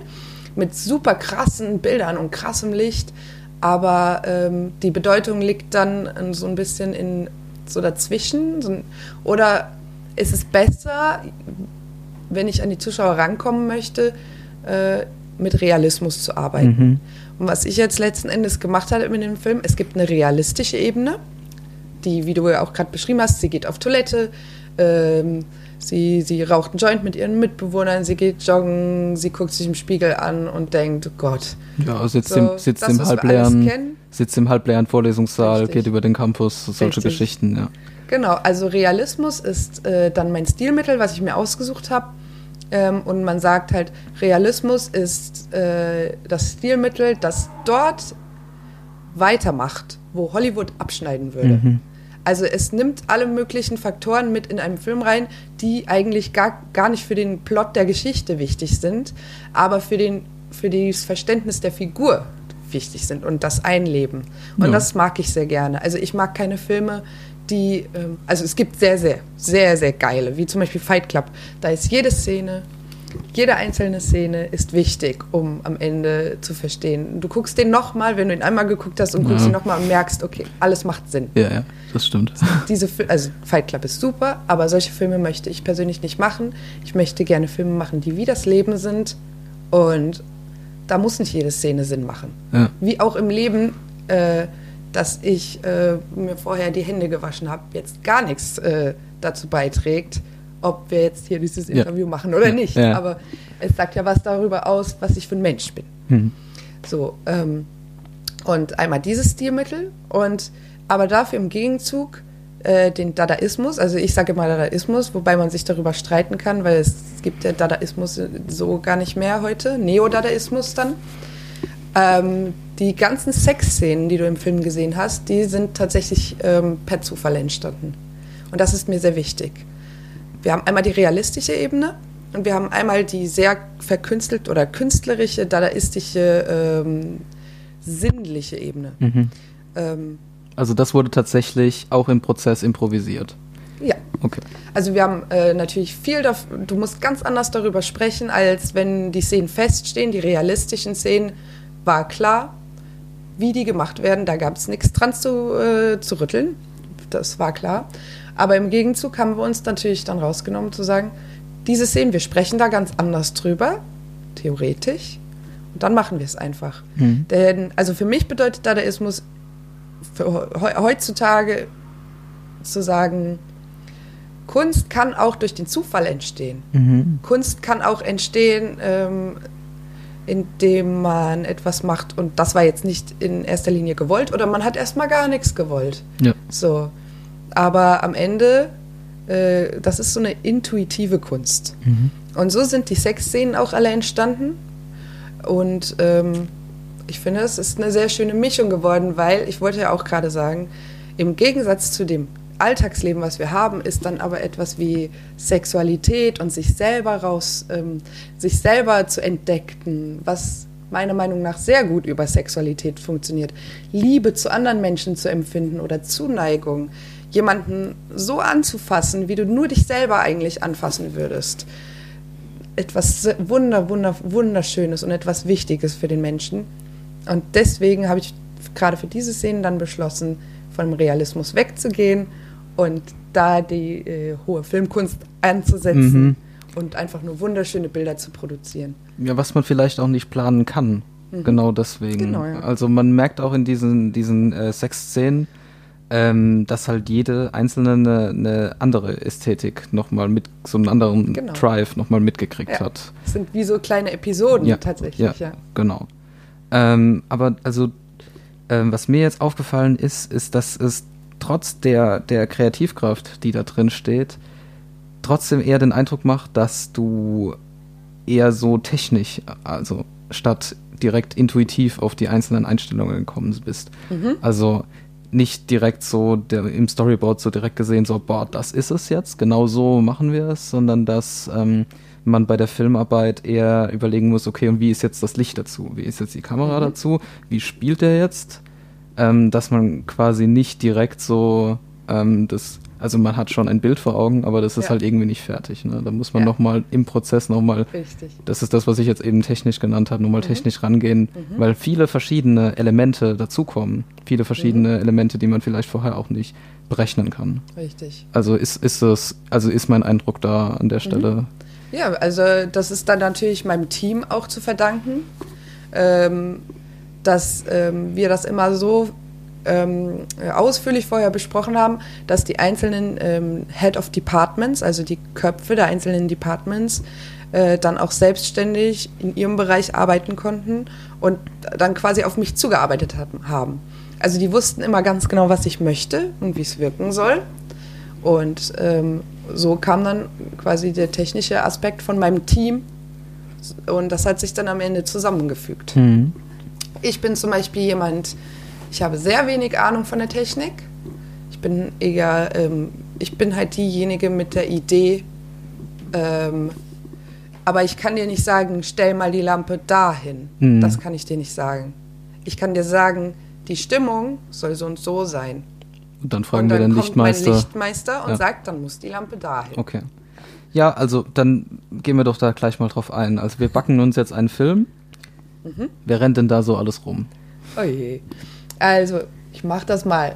mit super krassen Bildern und krassem Licht, aber ähm, die Bedeutung liegt dann so ein bisschen in so dazwischen? So ein, oder ist es besser, wenn ich an die Zuschauer rankommen möchte, äh, mit Realismus zu arbeiten. Mhm. Und was ich jetzt letzten Endes gemacht habe mit dem Film, es gibt eine realistische Ebene, die, wie du ja auch gerade beschrieben hast, sie geht auf Toilette, ähm, sie, sie raucht einen Joint mit ihren Mitbewohnern, sie geht joggen, sie guckt sich im Spiegel an und denkt, oh Gott, ja, sitzt so, im, sitzt das, im halbleeren, sitzt im halbleeren Vorlesungssaal, Richtig. geht über den Campus, solche Richtig. Geschichten, ja. Genau, also Realismus ist äh, dann mein Stilmittel, was ich mir ausgesucht habe. Ähm, und man sagt halt, Realismus ist äh, das Stilmittel, das dort weitermacht, wo Hollywood abschneiden würde. Mhm. Also es nimmt alle möglichen Faktoren mit in einen Film rein, die eigentlich gar, gar nicht für den Plot der Geschichte wichtig sind, aber für, den, für das Verständnis der Figur wichtig sind und das Einleben. Und Ja. das mag ich sehr gerne. Also ich mag keine Filme, die, ähm, also es gibt sehr, sehr, sehr, sehr geile, wie zum Beispiel Fight Club. Da ist jede Szene, jede einzelne Szene ist wichtig, um am Ende zu verstehen. Du guckst den nochmal, wenn du ihn einmal geguckt hast und guckst Ja. ihn nochmal und merkst, okay, alles macht Sinn. Ja, ja, das stimmt. Diese, also Fight Club ist super, aber solche Filme möchte ich persönlich nicht machen. Ich möchte gerne Filme machen, die wie das Leben sind und da muss nicht jede Szene Sinn machen. Ja. Wie auch im Leben, äh, dass ich äh, mir vorher die Hände gewaschen habe, jetzt gar nichts äh, dazu beiträgt, ob wir jetzt hier dieses Ja. Interview machen oder Ja. nicht. Ja. Aber es sagt ja was darüber aus, was ich für ein Mensch bin. Hm. So, ähm, und einmal dieses Stilmittel und aber dafür im Gegenzug äh, den Dadaismus, also ich sage immer Dadaismus, wobei man sich darüber streiten kann, weil es gibt ja Dadaismus so gar nicht mehr heute, Neo-Dadaismus dann. Ähm, die ganzen Sexszenen, die du im Film gesehen hast, die sind tatsächlich ähm, per Zufall entstanden. Und das ist mir sehr wichtig. Wir haben einmal die realistische Ebene und wir haben einmal die sehr verkünstelt oder künstlerische, dadaistische, ähm, sinnliche Ebene. Mhm. Ähm, Also das wurde tatsächlich auch im Prozess improvisiert. ja, Okay. also wir haben äh, natürlich viel, du musst ganz anders darüber sprechen, als wenn die Szenen feststehen. Die realistischen Szenen war klar, wie die gemacht werden. Da gab es nichts dran zu, äh, zu rütteln. Das war klar. Aber im Gegenzug haben wir uns natürlich dann rausgenommen zu sagen, diese Szenen, wir sprechen da ganz anders drüber, theoretisch. Und dann machen wir es einfach. Mhm. Denn, also für mich bedeutet Dadaismus heutzutage zu sagen, Kunst kann auch durch den Zufall entstehen. Mhm. Kunst kann auch entstehen, ähm, indem man etwas macht und das war jetzt nicht in erster Linie gewollt oder man hat erstmal gar nichts gewollt. Ja. So. Aber am Ende, äh, das ist so eine intuitive Kunst. Mhm. Und so sind die Sexszenen auch alle entstanden. Und ähm, ich finde, es ist eine sehr schöne Mischung geworden, weil ich wollte ja auch gerade sagen, im Gegensatz zu dem Alltagsleben, was wir haben, ist dann aber etwas wie Sexualität und sich selber raus, ähm, sich selber zu entdecken, was meiner Meinung nach sehr gut über Sexualität funktioniert. Liebe zu anderen Menschen zu empfinden oder Zuneigung, jemanden so anzufassen, wie du nur dich selber eigentlich anfassen würdest etwas wunder, wunder, wunderschönes und etwas Wichtiges für den Menschen. Und deswegen habe ich gerade für diese Szenen dann beschlossen, vom Realismus wegzugehen und da die äh, hohe Filmkunst anzusetzen Mhm. und einfach nur wunderschöne Bilder zu produzieren. Ja, was man vielleicht auch nicht planen kann. Genau deswegen. Genau, ja. Also man merkt auch in diesen, diesen äh, Sexszenen, ähm, dass halt jede einzelne eine, eine andere Ästhetik nochmal mit, so einen anderen Genau. Drive nochmal mitgekriegt Ja. hat. Das sind wie so kleine Episoden Ja, tatsächlich. Ja. Genau. Ähm, aber also, ähm, was mir jetzt aufgefallen ist, ist, dass es trotz der, der Kreativkraft, die da drin steht, trotzdem eher den Eindruck macht, dass du eher so technisch, also statt direkt intuitiv auf die einzelnen Einstellungen gekommen bist. Mhm. Also nicht direkt so der, im Storyboard so direkt gesehen, so, boah, das ist es jetzt, genau so machen wir es, sondern dass ähm, man bei der Filmarbeit eher überlegen muss, okay, und wie ist jetzt das Licht dazu? Wie ist jetzt die Kamera Mhm. dazu? Wie spielt der jetzt? Ähm, dass man quasi nicht direkt so ähm, das, also man hat schon ein Bild vor Augen, aber das ist Ja. halt irgendwie nicht fertig. Ne? Da muss man Ja. nochmal im Prozess nochmal das ist das, was ich jetzt eben technisch genannt habe, nur mal Mhm. technisch rangehen, weil viele verschiedene Elemente dazukommen. Viele verschiedene Mhm. Elemente, die man vielleicht vorher auch nicht berechnen kann. Richtig. Also ist, ist es, also ist mein Eindruck da an der Mhm. Stelle. Ja, also das ist dann natürlich meinem Team auch zu verdanken, ähm, dass ähm, wir das immer so ähm, ausführlich vorher besprochen haben, dass die einzelnen ähm, Head of Departments, also die Köpfe der einzelnen Departments, äh, dann auch selbstständig in ihrem Bereich arbeiten konnten und dann quasi auf mich zugearbeitet haben-. Also die wussten immer ganz genau, was ich möchte und wie es wirken soll. Und ähm, so kam dann quasi der technische Aspekt von meinem Team und das hat sich dann am Ende zusammengefügt. Ich bin zum Beispiel jemand, ich habe sehr wenig Ahnung von der Technik. Ich bin eher, ähm, ich bin halt diejenige mit der Idee, ähm, aber ich kann dir nicht sagen, stell mal die Lampe dahin. Mhm. Das kann ich dir nicht sagen. Ich kann dir sagen, die Stimmung soll so und so sein. Und dann fragen und wir dann kommt Lichtmeister. mein Lichtmeister und Ja. sagt, dann muss die Lampe dahin. Okay. Ja, also dann gehen wir doch da gleich mal drauf ein. Also wir backen uns jetzt einen Film. Mhm. Wer rennt denn da so alles rum? Oh je. Also, ich mache das mal,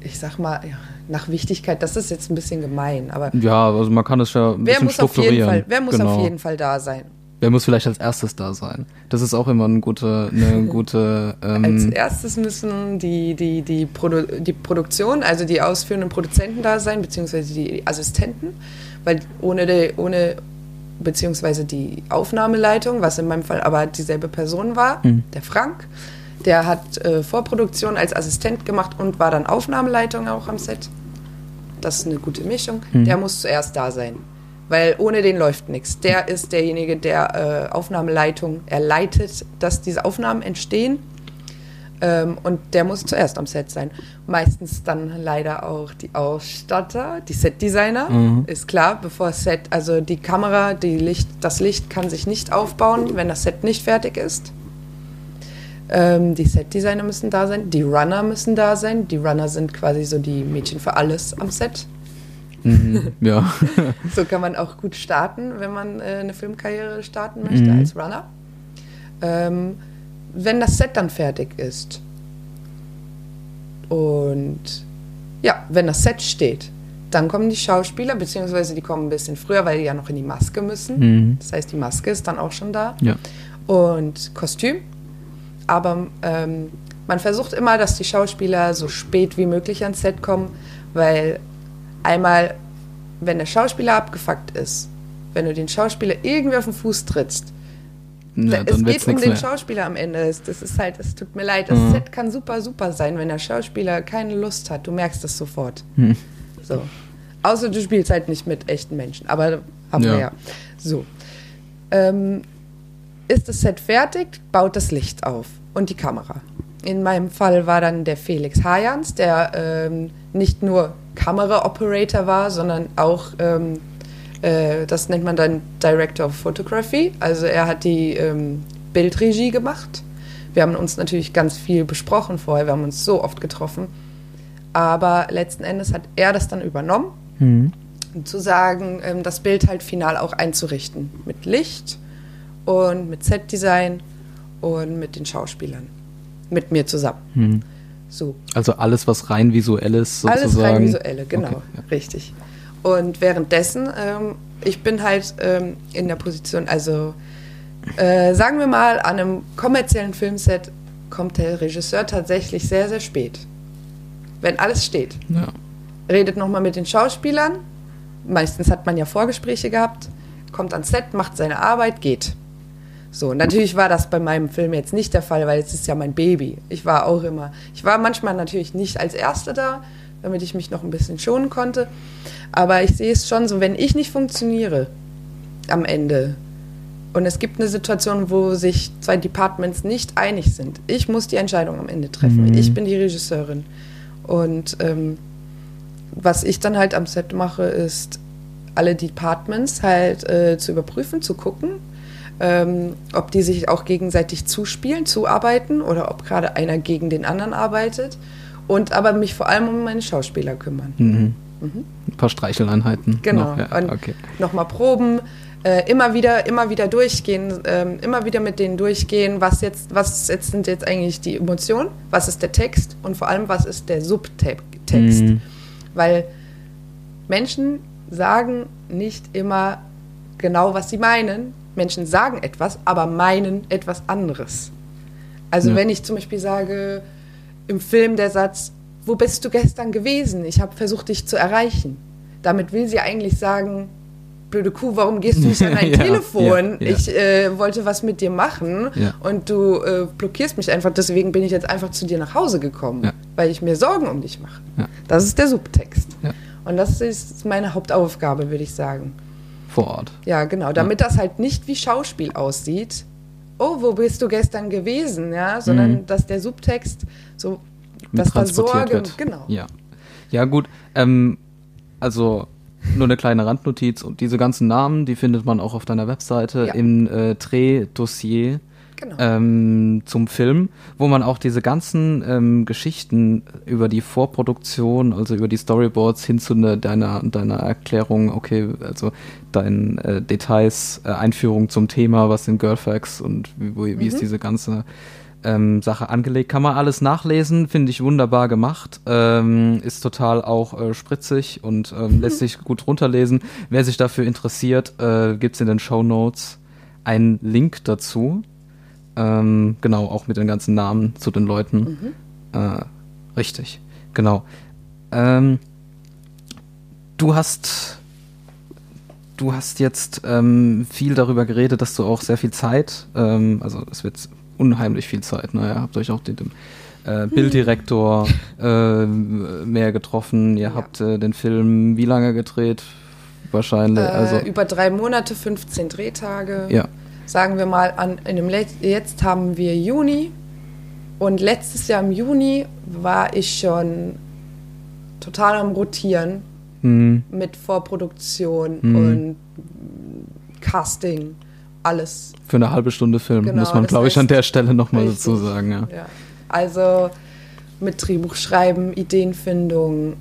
ich sag mal, ja, nach Wichtigkeit. Das ist jetzt ein bisschen gemein, aber Ja, also man kann es ja ein wer bisschen muss, auf jeden strukturieren. Fall, wer muss genau. auf jeden Fall da sein? Wer muss vielleicht als erstes da sein? Das ist auch immer eine gute, eine gute Als ähm, erstes müssen die, die, die, Produ die Produktion, also die ausführenden Produzenten da sein, beziehungsweise die Assistenten, weil ohne, die, ohne beziehungsweise die Aufnahmeleitung, was in meinem Fall aber dieselbe Person war, Mhm. der Frank, der hat äh, Vorproduktion als Assistent gemacht und war dann Aufnahmeleitung auch am Set. Das ist eine gute Mischung. Mhm. Der muss zuerst da sein. Weil ohne den läuft nichts. Der ist derjenige, der äh, Aufnahmeleitung, er leitet, dass diese Aufnahmen entstehen. Ähm, und der muss zuerst am Set sein. Meistens dann leider auch die Ausstatter, die Setdesigner, Mhm. ist klar, bevor Set, also die Kamera, die Licht, das Licht kann sich nicht aufbauen, wenn das Set nicht fertig ist. Ähm, die Setdesigner müssen da sein, die Runner müssen da sein. Die Runner sind quasi so die Mädchen für alles am Set. mhm, ja. So kann man auch gut starten, wenn man äh, eine Filmkarriere starten möchte Mhm. als Runner. Ähm, wenn das Set dann fertig ist und ja, wenn das Set steht, dann kommen die Schauspieler, beziehungsweise die kommen ein bisschen früher, weil die ja noch in die Maske müssen. Mhm. Das heißt, die Maske ist dann auch schon da ja. und Kostüm. Aber ähm, man versucht immer, dass die Schauspieler so spät wie möglich ans Set kommen, weil einmal, wenn der Schauspieler abgefuckt ist, wenn du den Schauspieler irgendwie auf den Fuß trittst, ja es dann geht um den mehr. Schauspieler am Ende. Es- Das ist halt, es tut mir leid. Das Mhm. Set kann super, super sein, wenn der Schauspieler keine Lust hat. Du merkst das sofort. Hm. So. Außer du spielst halt nicht mit echten Menschen. Aber haben Ja. wir ja. So. Ähm, ist das Set fertig, baut das Licht auf und die Kamera. In meinem Fall war dann der Felix Hajans, der ähm, nicht nur Kamera-Operator war, sondern auch, ähm, äh, das nennt man dann Director of Photography. Also er hat die ähm, Bildregie gemacht. Wir haben uns natürlich ganz viel besprochen vorher, wir haben uns so oft getroffen. Aber letzten Endes hat er das dann übernommen Mhm. zu sagen, ähm, das Bild halt final auch einzurichten. Mit Licht und mit Setdesign und mit den Schauspielern. Mit mir zusammen. Mhm. So. Also alles, was rein visuell ist, sozusagen. Alles rein visuelle, genau. Okay, ja. Richtig. Und währenddessen, ähm, ich bin halt ähm, in der Position, also äh, sagen wir mal, an einem kommerziellen Filmset kommt der Regisseur tatsächlich sehr, sehr spät. Wenn alles steht Ja. redet nochmal mit den Schauspielern. Meistens hat man ja Vorgespräche gehabt, kommt ans Set, macht seine Arbeit, geht. So, natürlich war das bei meinem Film jetzt nicht der Fall, weil es ist ja mein Baby. Ich war auch immer, ich war manchmal natürlich nicht als Erste da, damit ich mich noch ein bisschen schonen konnte. Aber ich sehe es schon so, wenn ich nicht funktioniere am Ende und es gibt eine Situation, wo sich zwei Departments nicht einig sind, ich muss die Entscheidung am Ende treffen. Mhm. Ich bin die Regisseurin. Und ähm, was ich dann halt am Set mache, ist alle Departments halt äh, zu überprüfen, zu gucken, ähm, ob die sich auch gegenseitig zuspielen, zuarbeiten oder ob gerade einer gegen den anderen arbeitet. Und aber mich vor allem um meine Schauspieler kümmern. Mhm. Ein paar Streicheleinheiten. Genau. Noch, ja. Okay. nochmal proben, äh, immer wieder, immer wieder durchgehen, ähm, immer wieder mit denen durchgehen, was jetzt, was jetzt sind jetzt eigentlich die Emotionen, was ist der Text und vor allem, was ist der Subtext. Mhm. Weil Menschen sagen nicht immer genau, was sie meinen. Menschen sagen etwas, aber meinen etwas anderes. Also Ja. wenn ich zum Beispiel sage im Film der Satz, wo bist du gestern gewesen? Ich habe versucht, dich zu erreichen. Damit will sie eigentlich sagen, blöde Kuh, warum gehst du nicht an dein Ja, Telefon? ja, ja. Ich äh, wollte was mit dir machen und du äh, blockierst mich einfach. Deswegen bin ich jetzt einfach zu dir nach Hause gekommen, weil ich mir Sorgen um dich mache. Das ist der Subtext. Und das ist meine Hauptaufgabe, würde ich sagen. Vor Ort. Ja, genau. Damit das halt nicht wie Schauspiel aussieht. Oh, wo bist du gestern gewesen? Ja, sondern Mhm. dass der Subtext so, dass da Sorge, wird. genau. Ja. Ja, gut. Ähm, also nur eine kleine Randnotiz und diese ganzen Namen, die findet man auch auf deiner Webseite Ja. im äh, Drehdossier Genau. ähm, zum Film, wo man auch diese ganzen ähm, Geschichten über die Vorproduktion, also über die Storyboards hin zu ne, deiner, deiner Erklärung, okay, also deinen äh, Details, äh, Einführung zum Thema, was sind Girlfacts und wie, wie ist diese ganze ähm, Sache angelegt. Kann man alles nachlesen, finde ich wunderbar gemacht. Ähm, ist total auch äh, spritzig und ähm, lässt sich gut runterlesen. Wer sich dafür interessiert, äh, gibt es in den Show Notes einen Link dazu. Ähm, genau, auch mit den ganzen Namen zu den Leuten. Äh, richtig, genau. Ähm, du hast du hast jetzt ähm, viel darüber geredet, dass du auch sehr viel Zeit, ähm, also es wird unheimlich viel Zeit, ne? Ihr habt euch auch den, den äh, Bilddirektor äh, mehr getroffen, ihr Ja. habt äh, den Film wie lange gedreht? Wahrscheinlich, äh, also über drei Monate, 15 Drehtage. ja. Sagen wir mal, an, in dem Let jetzt haben wir Juni und letztes Jahr im Juni war ich schon total am Rotieren Hm, mit Vorproduktion Mhm. und Casting, alles. für eine halbe Stunde Film, Genau, muss man, glaube ich, an der Stelle nochmal dazu sagen, ja. Ja. Also mit Drehbuchschreiben, Ideenfindung,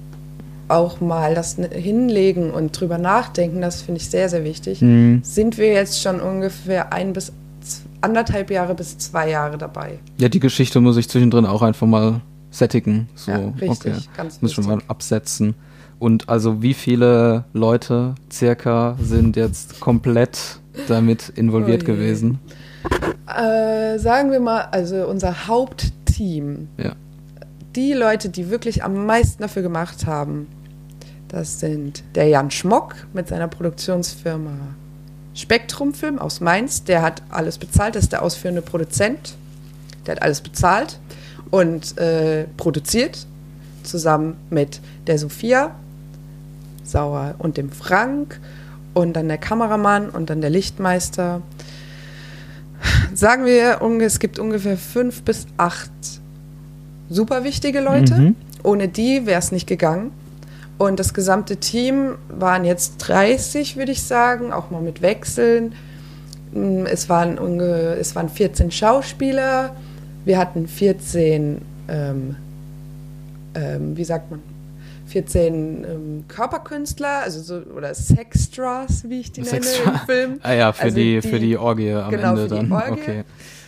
auch mal das hinlegen und drüber nachdenken, das finde ich sehr, sehr wichtig. Hm. Sind wir jetzt schon ungefähr ein bis anderthalb Jahre bis zwei Jahre dabei. Ja, die Geschichte muss ich zwischendrin auch einfach mal sättigen. So, Ja, richtig, okay. ganz Muss schon mal absetzen. Und also wie viele Leute circa sind jetzt komplett damit involviert Oh gewesen? Äh, sagen wir mal, also unser Hauptteam, Ja. die Leute, die wirklich am meisten dafür gemacht haben, das sind der Jan Schmock mit seiner Produktionsfirma Spektrumfilm aus Mainz. Der hat alles bezahlt, das ist der ausführende Produzent. Der hat alles bezahlt und äh, produziert, zusammen mit der Sophia Sauer und dem Frank und dann der Kameramann und dann der Lichtmeister. Sagen wir, es gibt ungefähr fünf bis acht super wichtige Leute. Mhm. Ohne die wäre es nicht gegangen. Und das gesamte Team waren jetzt 30, würde ich sagen, auch mal mit Wechseln. Mm, Es waren, unge es waren 14 Schauspieler. Wir hatten 14, ähm, ähm, wie sagt man, 14 ähm, Körperkünstler, also so, oder Sextras, wie ich die nenne Sextra. im Film. Ah ja, für, Also die, die- für die Orgie am genau, Ende für die dann. Orgie. Okay.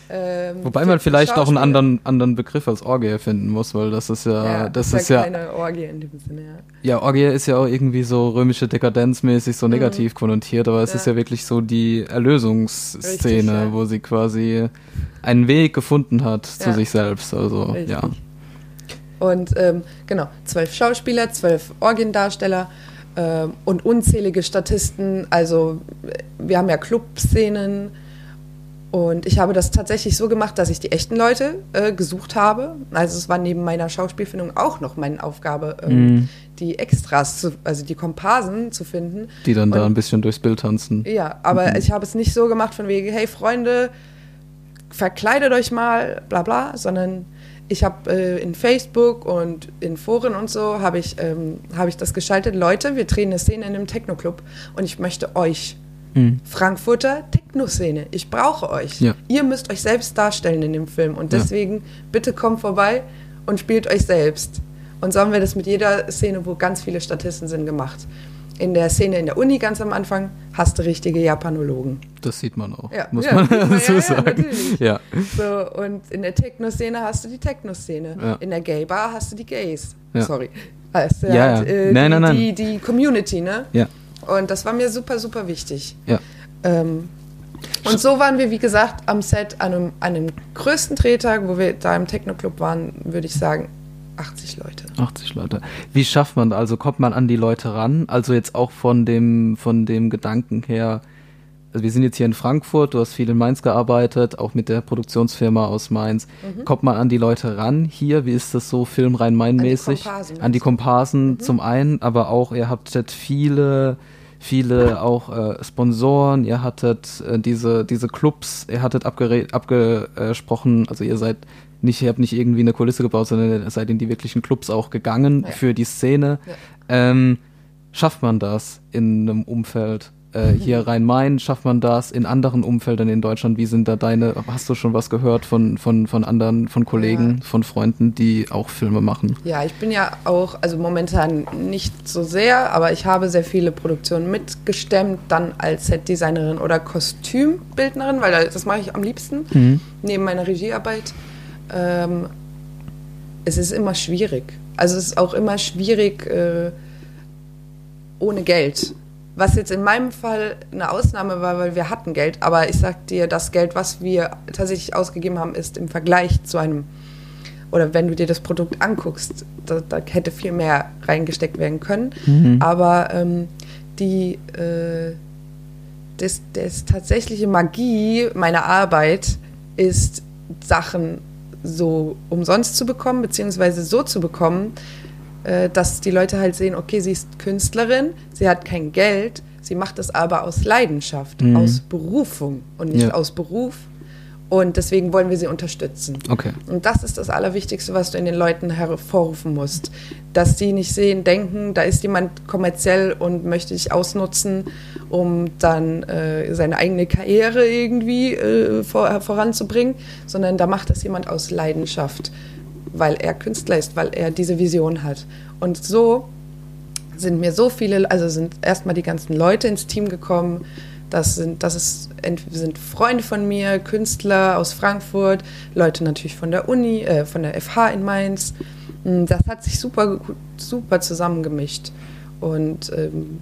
Ähm, Wobei man 14 vielleicht noch einen anderen, anderen Begriff als Orgie finden muss, weil das ist ja, das ist ja, keine Orgie in dem Sinne, ja. ja, Orgie ist ja auch irgendwie so römische Dekadenzmäßig so negativ konnotiert, aber es Mhm. Ja. ist ja wirklich so die Erlösungsszene, Richtig, ja. wo sie quasi einen Weg gefunden hat zu Ja. sich selbst, also, Richtig. ja. Und ähm, genau, zwölf Schauspieler, zwölf Orgiendarsteller ähm, und unzählige Statisten. Also wir haben ja Clubszenen und ich habe das tatsächlich so gemacht, dass ich die echten Leute äh, gesucht habe. Also es war neben meiner Schauspielfindung auch noch meine Aufgabe, ähm, Mhm. die Extras, zu, also die Komparsen zu finden. Die dann da Und- ein bisschen durchs Bild tanzen. Ja, aber ich habe es nicht so gemacht von wegen, hey Freunde, verkleidet euch mal, bla bla, sondern ich habe äh, in Facebook und in Foren und so habe ich, ähm, habe ich das geschaltet. Leute, wir drehen eine Szene in einem Techno-Club und ich möchte euch, Mhm. Frankfurter Techno-Szene, ich brauche euch. Ja. Ihr müsst euch selbst darstellen in dem Film und Ja. deswegen bitte kommt vorbei und spielt euch selbst. Und so haben wir das mit jeder Szene, wo ganz viele Statisten sind, gemacht. In der Szene in der Uni ganz am Anfang hast du richtige Japanologen. Das sieht man auch, Ja, muss ja, man dazu ja, ja, sagen. Ja, So, und in der Techno-Szene hast du die Techno-Szene. Ja. In der Gay-Bar hast du die Gays. Ja. Sorry. Hast du Ja, halt, ja. äh, Nein, die, nein, nein. Die, die Community, ne? ja, Und das war mir super, super wichtig. ja. Ähm, und so waren wir, wie gesagt, am Set an einem, an einem größten Drehtag, wo wir da im Techno-Club waren, würde ich sagen, 80 Leute. 80 Leute. Wie schafft man, also kommt man an die Leute ran? Also jetzt auch von dem, von dem Gedanken her, also wir sind jetzt hier in Frankfurt, du hast viel in Mainz gearbeitet, auch mit der Produktionsfirma aus Mainz. Mhm. Kommt man an die Leute ran hier? Wie ist das so Film Rhein-Main-mäßig? An die? Komparsen Mhm. zum einen, aber auch, ihr habtet viele, viele auch äh, Sponsoren, ihr hattet äh, diese, diese Clubs, ihr hattet abgesprochen, also ihr seid nicht, ihr habt nicht irgendwie eine Kulisse gebaut, sondern ihr seid in die wirklichen Clubs auch gegangen Ja. für die Szene. Ähm, schafft man das in einem Umfeld? Äh, hier Rhein-Main, schafft man das in anderen Umfeldern in Deutschland? Wie sind da deine, hast du schon was gehört von, von, von anderen, von Kollegen, von Freunden, die auch Filme machen? Ja, ich bin ja auch, also momentan nicht so sehr, aber ich habe sehr viele Produktionen mitgestemmt, dann als Setdesignerin oder Kostümbildnerin, weil das mache ich am liebsten, Mhm. neben meiner Regiearbeit. Ähm, es ist immer schwierig. Also es ist auch immer schwierig äh, ohne Geld. Was jetzt in meinem Fall eine Ausnahme war, weil wir hatten Geld, aber ich sag dir, das Geld, was wir tatsächlich ausgegeben haben, ist im Vergleich zu einem oder wenn du dir das Produkt anguckst, da, da hätte viel mehr reingesteckt werden können. Aber ähm, die äh, das, das tatsächliche Magie meiner Arbeit ist, Sachen so umsonst zu bekommen, beziehungsweise so zu bekommen, äh, dass die Leute halt sehen, okay, sie ist Künstlerin, sie hat kein Geld, sie macht das aber aus Leidenschaft, Mhm. aus Berufung und nicht Ja. aus Beruf. Und deswegen wollen wir sie unterstützen. Okay. Und das ist das Allerwichtigste, was du in den Leuten hervorrufen musst. Dass die nicht sehen, denken, da ist jemand kommerziell und möchte dich ausnutzen, um dann äh, seine eigene Karriere irgendwie äh, vor, voranzubringen, sondern da macht das jemand aus Leidenschaft, weil er Künstler ist, weil er diese Vision hat. Und so sind mir so viele, also sind erstmal die ganzen Leute ins Team gekommen. Das sind, das ist, sind Freunde von mir, Künstler aus Frankfurt, Leute natürlich von der Uni, äh, von der FH in Mainz. Mm, Das hat sich super, super zusammengemischt. Und ähm,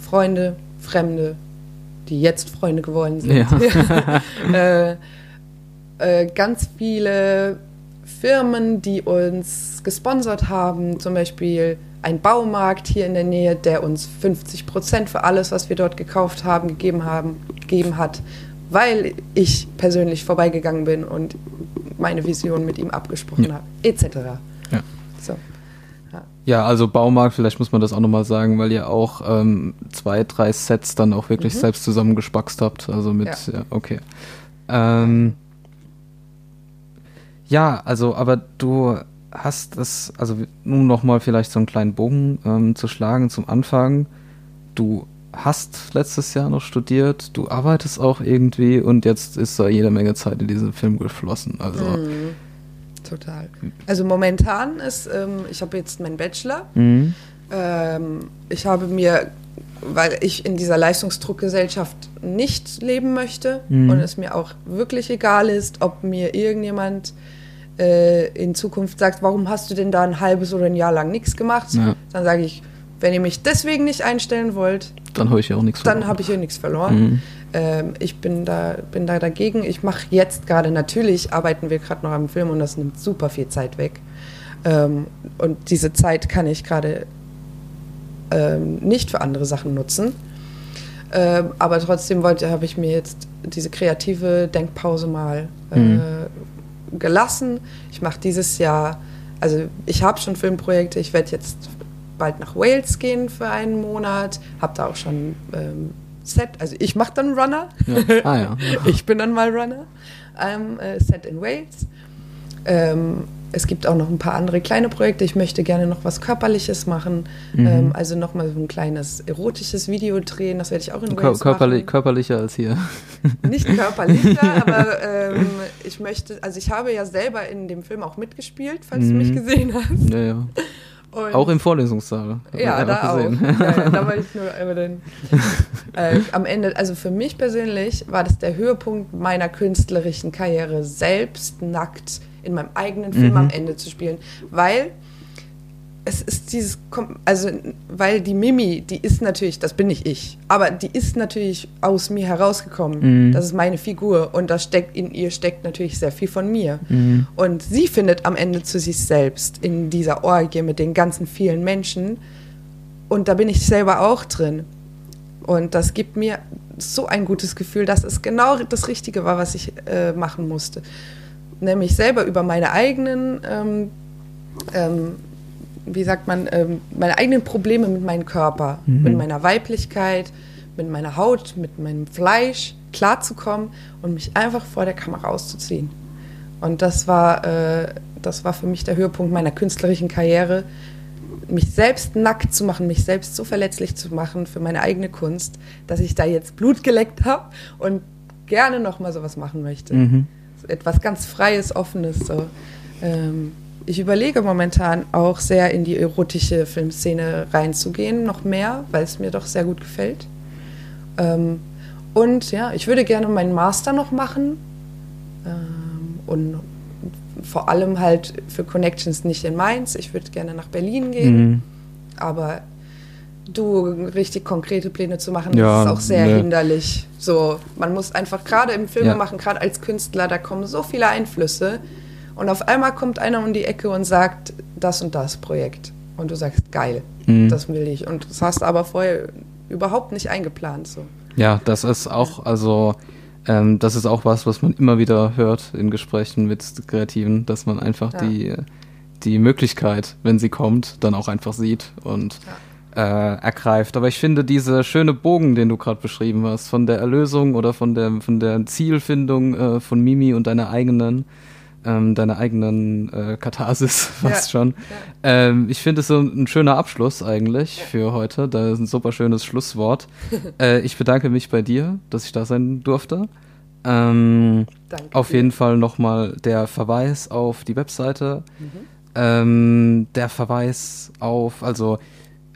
Freunde, Fremde, die jetzt Freunde geworden sind. äh, äh, ganz viele Firmen, die uns gesponsert haben, zum Beispiel ein Baumarkt hier in der Nähe, der uns 50 Prozent für alles, was wir dort gekauft haben, gegeben, haben, gegeben hat, weil ich persönlich vorbeigegangen bin und meine Vision mit ihm abgesprochen Ja. habe, etc. Ja. So. Ja, also Baumarkt, vielleicht muss man das auch nochmal sagen, weil ihr auch ähm, zwei, drei Sets dann auch wirklich Mhm. selbst zusammengespackst habt. Also mit, ja, Ja. okay. Ähm, ja, also, aber du hast es, also nun nochmal vielleicht so einen kleinen Bogen ähm, zu schlagen zum Anfang. Du hast letztes Jahr noch studiert, du arbeitest auch irgendwie und jetzt ist da jede Menge Zeit in diesen Film geflossen. Also, Mhm. Total. Also momentan ist, ähm, ich habe jetzt meinen Bachelor. mhm. Ähm, ich habe mir, weil ich in dieser Leistungsdruckgesellschaft nicht leben möchte Mhm. und es mir auch wirklich egal ist, ob mir irgendjemand äh, in Zukunft sagt, warum hast du denn da ein halbes oder ein Jahr lang nichts gemacht, Ja. dann sage ich, wenn ihr mich deswegen nicht einstellen wollt, dann habe ich ja auch nichts dann verloren. habe ich hier nichts verloren. Mhm. Ähm, ich bin da, bin da dagegen. Ich mache jetzt gerade, natürlich arbeiten wir gerade noch am Film und das nimmt super viel Zeit weg. Ähm, und diese Zeit kann ich gerade ähm, nicht für andere Sachen nutzen. Ähm, aber trotzdem wollte, habe ich mir jetzt diese kreative Denkpause mal äh, Mhm. Gelassen. Ich mache dieses Jahr, also ich habe schon Filmprojekte, ich werde jetzt bald nach Wales gehen für einen Monat, habe da auch schon ähm, Set, also ich mache dann Runner, Ja. Ah ja. ich bin dann mal Runner, ähm, äh, Set in Wales. Ähm, es gibt auch noch ein paar andere kleine Projekte. Ich möchte gerne noch was Körperliches machen. Mhm. Ähm, also nochmal so ein kleines erotisches Video drehen. Das werde ich auch in Kör Wales körperlich, machen. körperlicher als hier. Nicht körperlicher, aber ähm, ich möchte, also ich habe ja selber in dem Film auch mitgespielt, falls du mich Mhm. gesehen hast. Ja, ja. Und Auch im Vorlesungssaal. Ja, da auch. Ja, ja, da war ich nur einmal drin. Äh, am Ende, also für mich persönlich war das der Höhepunkt meiner künstlerischen Karriere, selbst nackt in meinem eigenen Film Mhm. am Ende zu spielen, weil es ist dieses, also weil die Mimi, die ist natürlich, das bin nicht ich, aber die ist natürlich aus mir herausgekommen. Mhm. Das ist meine Figur und da steckt in ihr steckt natürlich sehr viel von mir. Mhm. Und sie findet am Ende zu sich selbst in dieser Orgie mit den ganzen vielen Menschen. Und da bin ich selber auch drin. Und das gibt mir so ein gutes Gefühl, dass es genau das Richtige war, was ich äh, machen musste. Nämlich selber über meine eigenen, ähm, ähm, wie sagt man, ähm, meine eigenen Probleme mit meinem Körper, Mhm. mit meiner Weiblichkeit, mit meiner Haut, mit meinem Fleisch klarzukommen und mich einfach vor der Kamera auszuziehen. Und das war, äh, das war für mich der Höhepunkt meiner künstlerischen Karriere, mich selbst nackt zu machen, mich selbst so verletzlich zu machen für meine eigene Kunst, dass ich da jetzt Blut geleckt habe und gerne noch mal sowas machen möchte. Mhm. Etwas ganz Freies, Offenes. So. Ähm, ich überlege momentan auch sehr in die erotische Filmszene reinzugehen, noch mehr, weil es mir doch sehr gut gefällt. Ähm, und ja, ich würde gerne meinen Master noch machen ähm, und vor allem halt für Connections nicht in Mainz. Ich würde gerne nach Berlin gehen, mhm. aber du richtig konkrete Pläne zu machen, ja, ist auch sehr ne. hinderlich. So, man muss einfach gerade im Film ja. machen, gerade als Künstler, da kommen so viele Einflüsse und auf einmal kommt einer um die Ecke und sagt das und das Projekt und du sagst geil, mhm. das will ich und das hast aber vorher überhaupt nicht eingeplant so. Ja, das ist auch also ähm, das ist auch was, was man immer wieder hört in Gesprächen mit Kreativen, dass man einfach ja. die die Möglichkeit, wenn sie kommt, dann auch einfach sieht und ja äh, ergreift. Aber ich finde diese schöne Bogen, den du gerade beschrieben hast, von der Erlösung oder von der, von der Zielfindung äh, von Mimi und deiner eigenen, ähm, deiner eigenen äh, Katharsis fast ja. schon. Ja. Ähm, ich finde es so ein schöner Abschluss eigentlich ja. für heute. Da ist ein super schönes Schlusswort. äh, ich bedanke mich bei dir, dass ich da sein durfte. Ähm, auf jeden Fall nochmal der Verweis auf die Webseite. Mhm. Ähm, der Verweis auf, also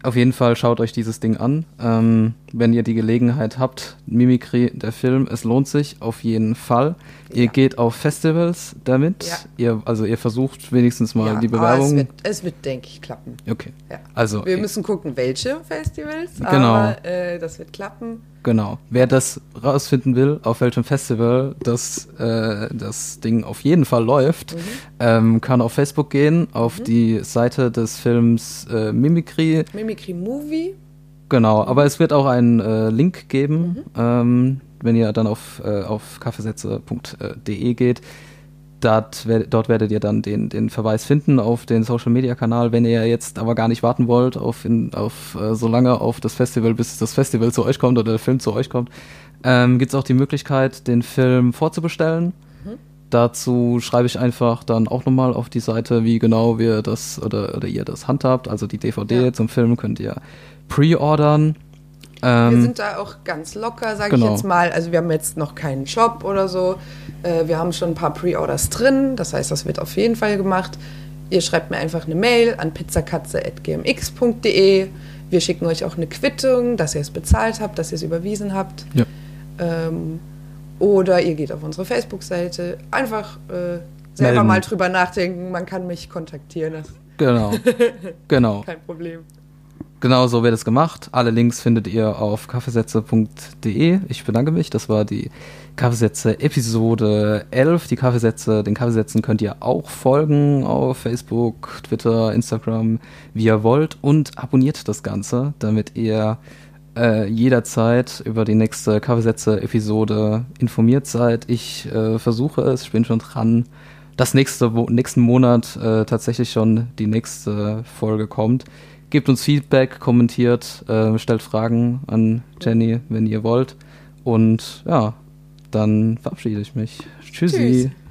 auf jeden Fall schaut euch dieses Ding an. Ähm, wenn ihr die Gelegenheit habt, Mimikry, der Film, es lohnt sich auf jeden Fall. Ihr ja. geht auf Festivals damit. Ja. Ihr, also ihr versucht wenigstens mal ja, die Bewerbung. Es wird, es wird, denke ich, klappen. Okay. Also, Wir müssen gucken, welche Festivals, genau. aber äh, das wird klappen. Genau. Wer das rausfinden will, auf welchem Festival das, äh, das Ding auf jeden Fall läuft, mhm. ähm, kann auf Facebook gehen, auf mhm. die Seite des Films äh, Mimikry. Mimikry Movie. Genau, aber es wird auch einen äh, Link geben, mhm. ähm, wenn ihr dann auf, äh, auf kaffeesätze.de geht dort, dort werdet ihr dann den, den Verweis finden auf den Social Media Kanal. Wenn ihr jetzt aber gar nicht warten wollt, auf, in, auf äh, so lange auf das Festival, bis das Festival zu euch kommt oder der Film zu euch kommt, ähm, gibt es auch die Möglichkeit, den Film vorzubestellen. Mhm. Dazu schreibe ich einfach dann auch nochmal auf die Seite, wie genau wir das oder, oder ihr das handhabt. Also die DVD ja. zum Film könnt ihr pre-ordern. Ähm, wir sind da auch ganz locker, sage genau. ich jetzt mal. Also wir haben jetzt noch keinen Shop oder so. Äh, wir haben schon ein paar Pre-Orders drin. Das heißt, das wird auf jeden Fall gemacht. Ihr schreibt mir einfach eine Mail an pizzakatze.gmx.de. Wir schicken euch auch eine Quittung, dass ihr es bezahlt habt, dass ihr es überwiesen habt. Ja. Ähm, oder ihr geht auf unsere Facebook-Seite. Einfach äh, selber Melden. mal drüber nachdenken. Man kann mich kontaktieren. Genau. genau. Kein Problem. Genau so wird es gemacht. Alle Links findet ihr auf kaffeesätze.de. Ich bedanke mich. Das war die Kaffeesätze Episode 11. Die Kaffeesätze, den Kaffeesätzen könnt ihr auch folgen auf Facebook, Twitter, Instagram, wie ihr wollt. Und abonniert das Ganze, damit ihr äh, jederzeit über die nächste Kaffeesätze-Episode informiert seid. Ich äh, versuche es, ich bin schon dran, dass nächste, nächsten Monat äh, tatsächlich schon die nächste Folge kommt. Gebt uns Feedback, kommentiert, äh, stellt Fragen an Jenny, wenn ihr wollt. Und ja, dann verabschiede ich mich. Tschüssi. Tschüss.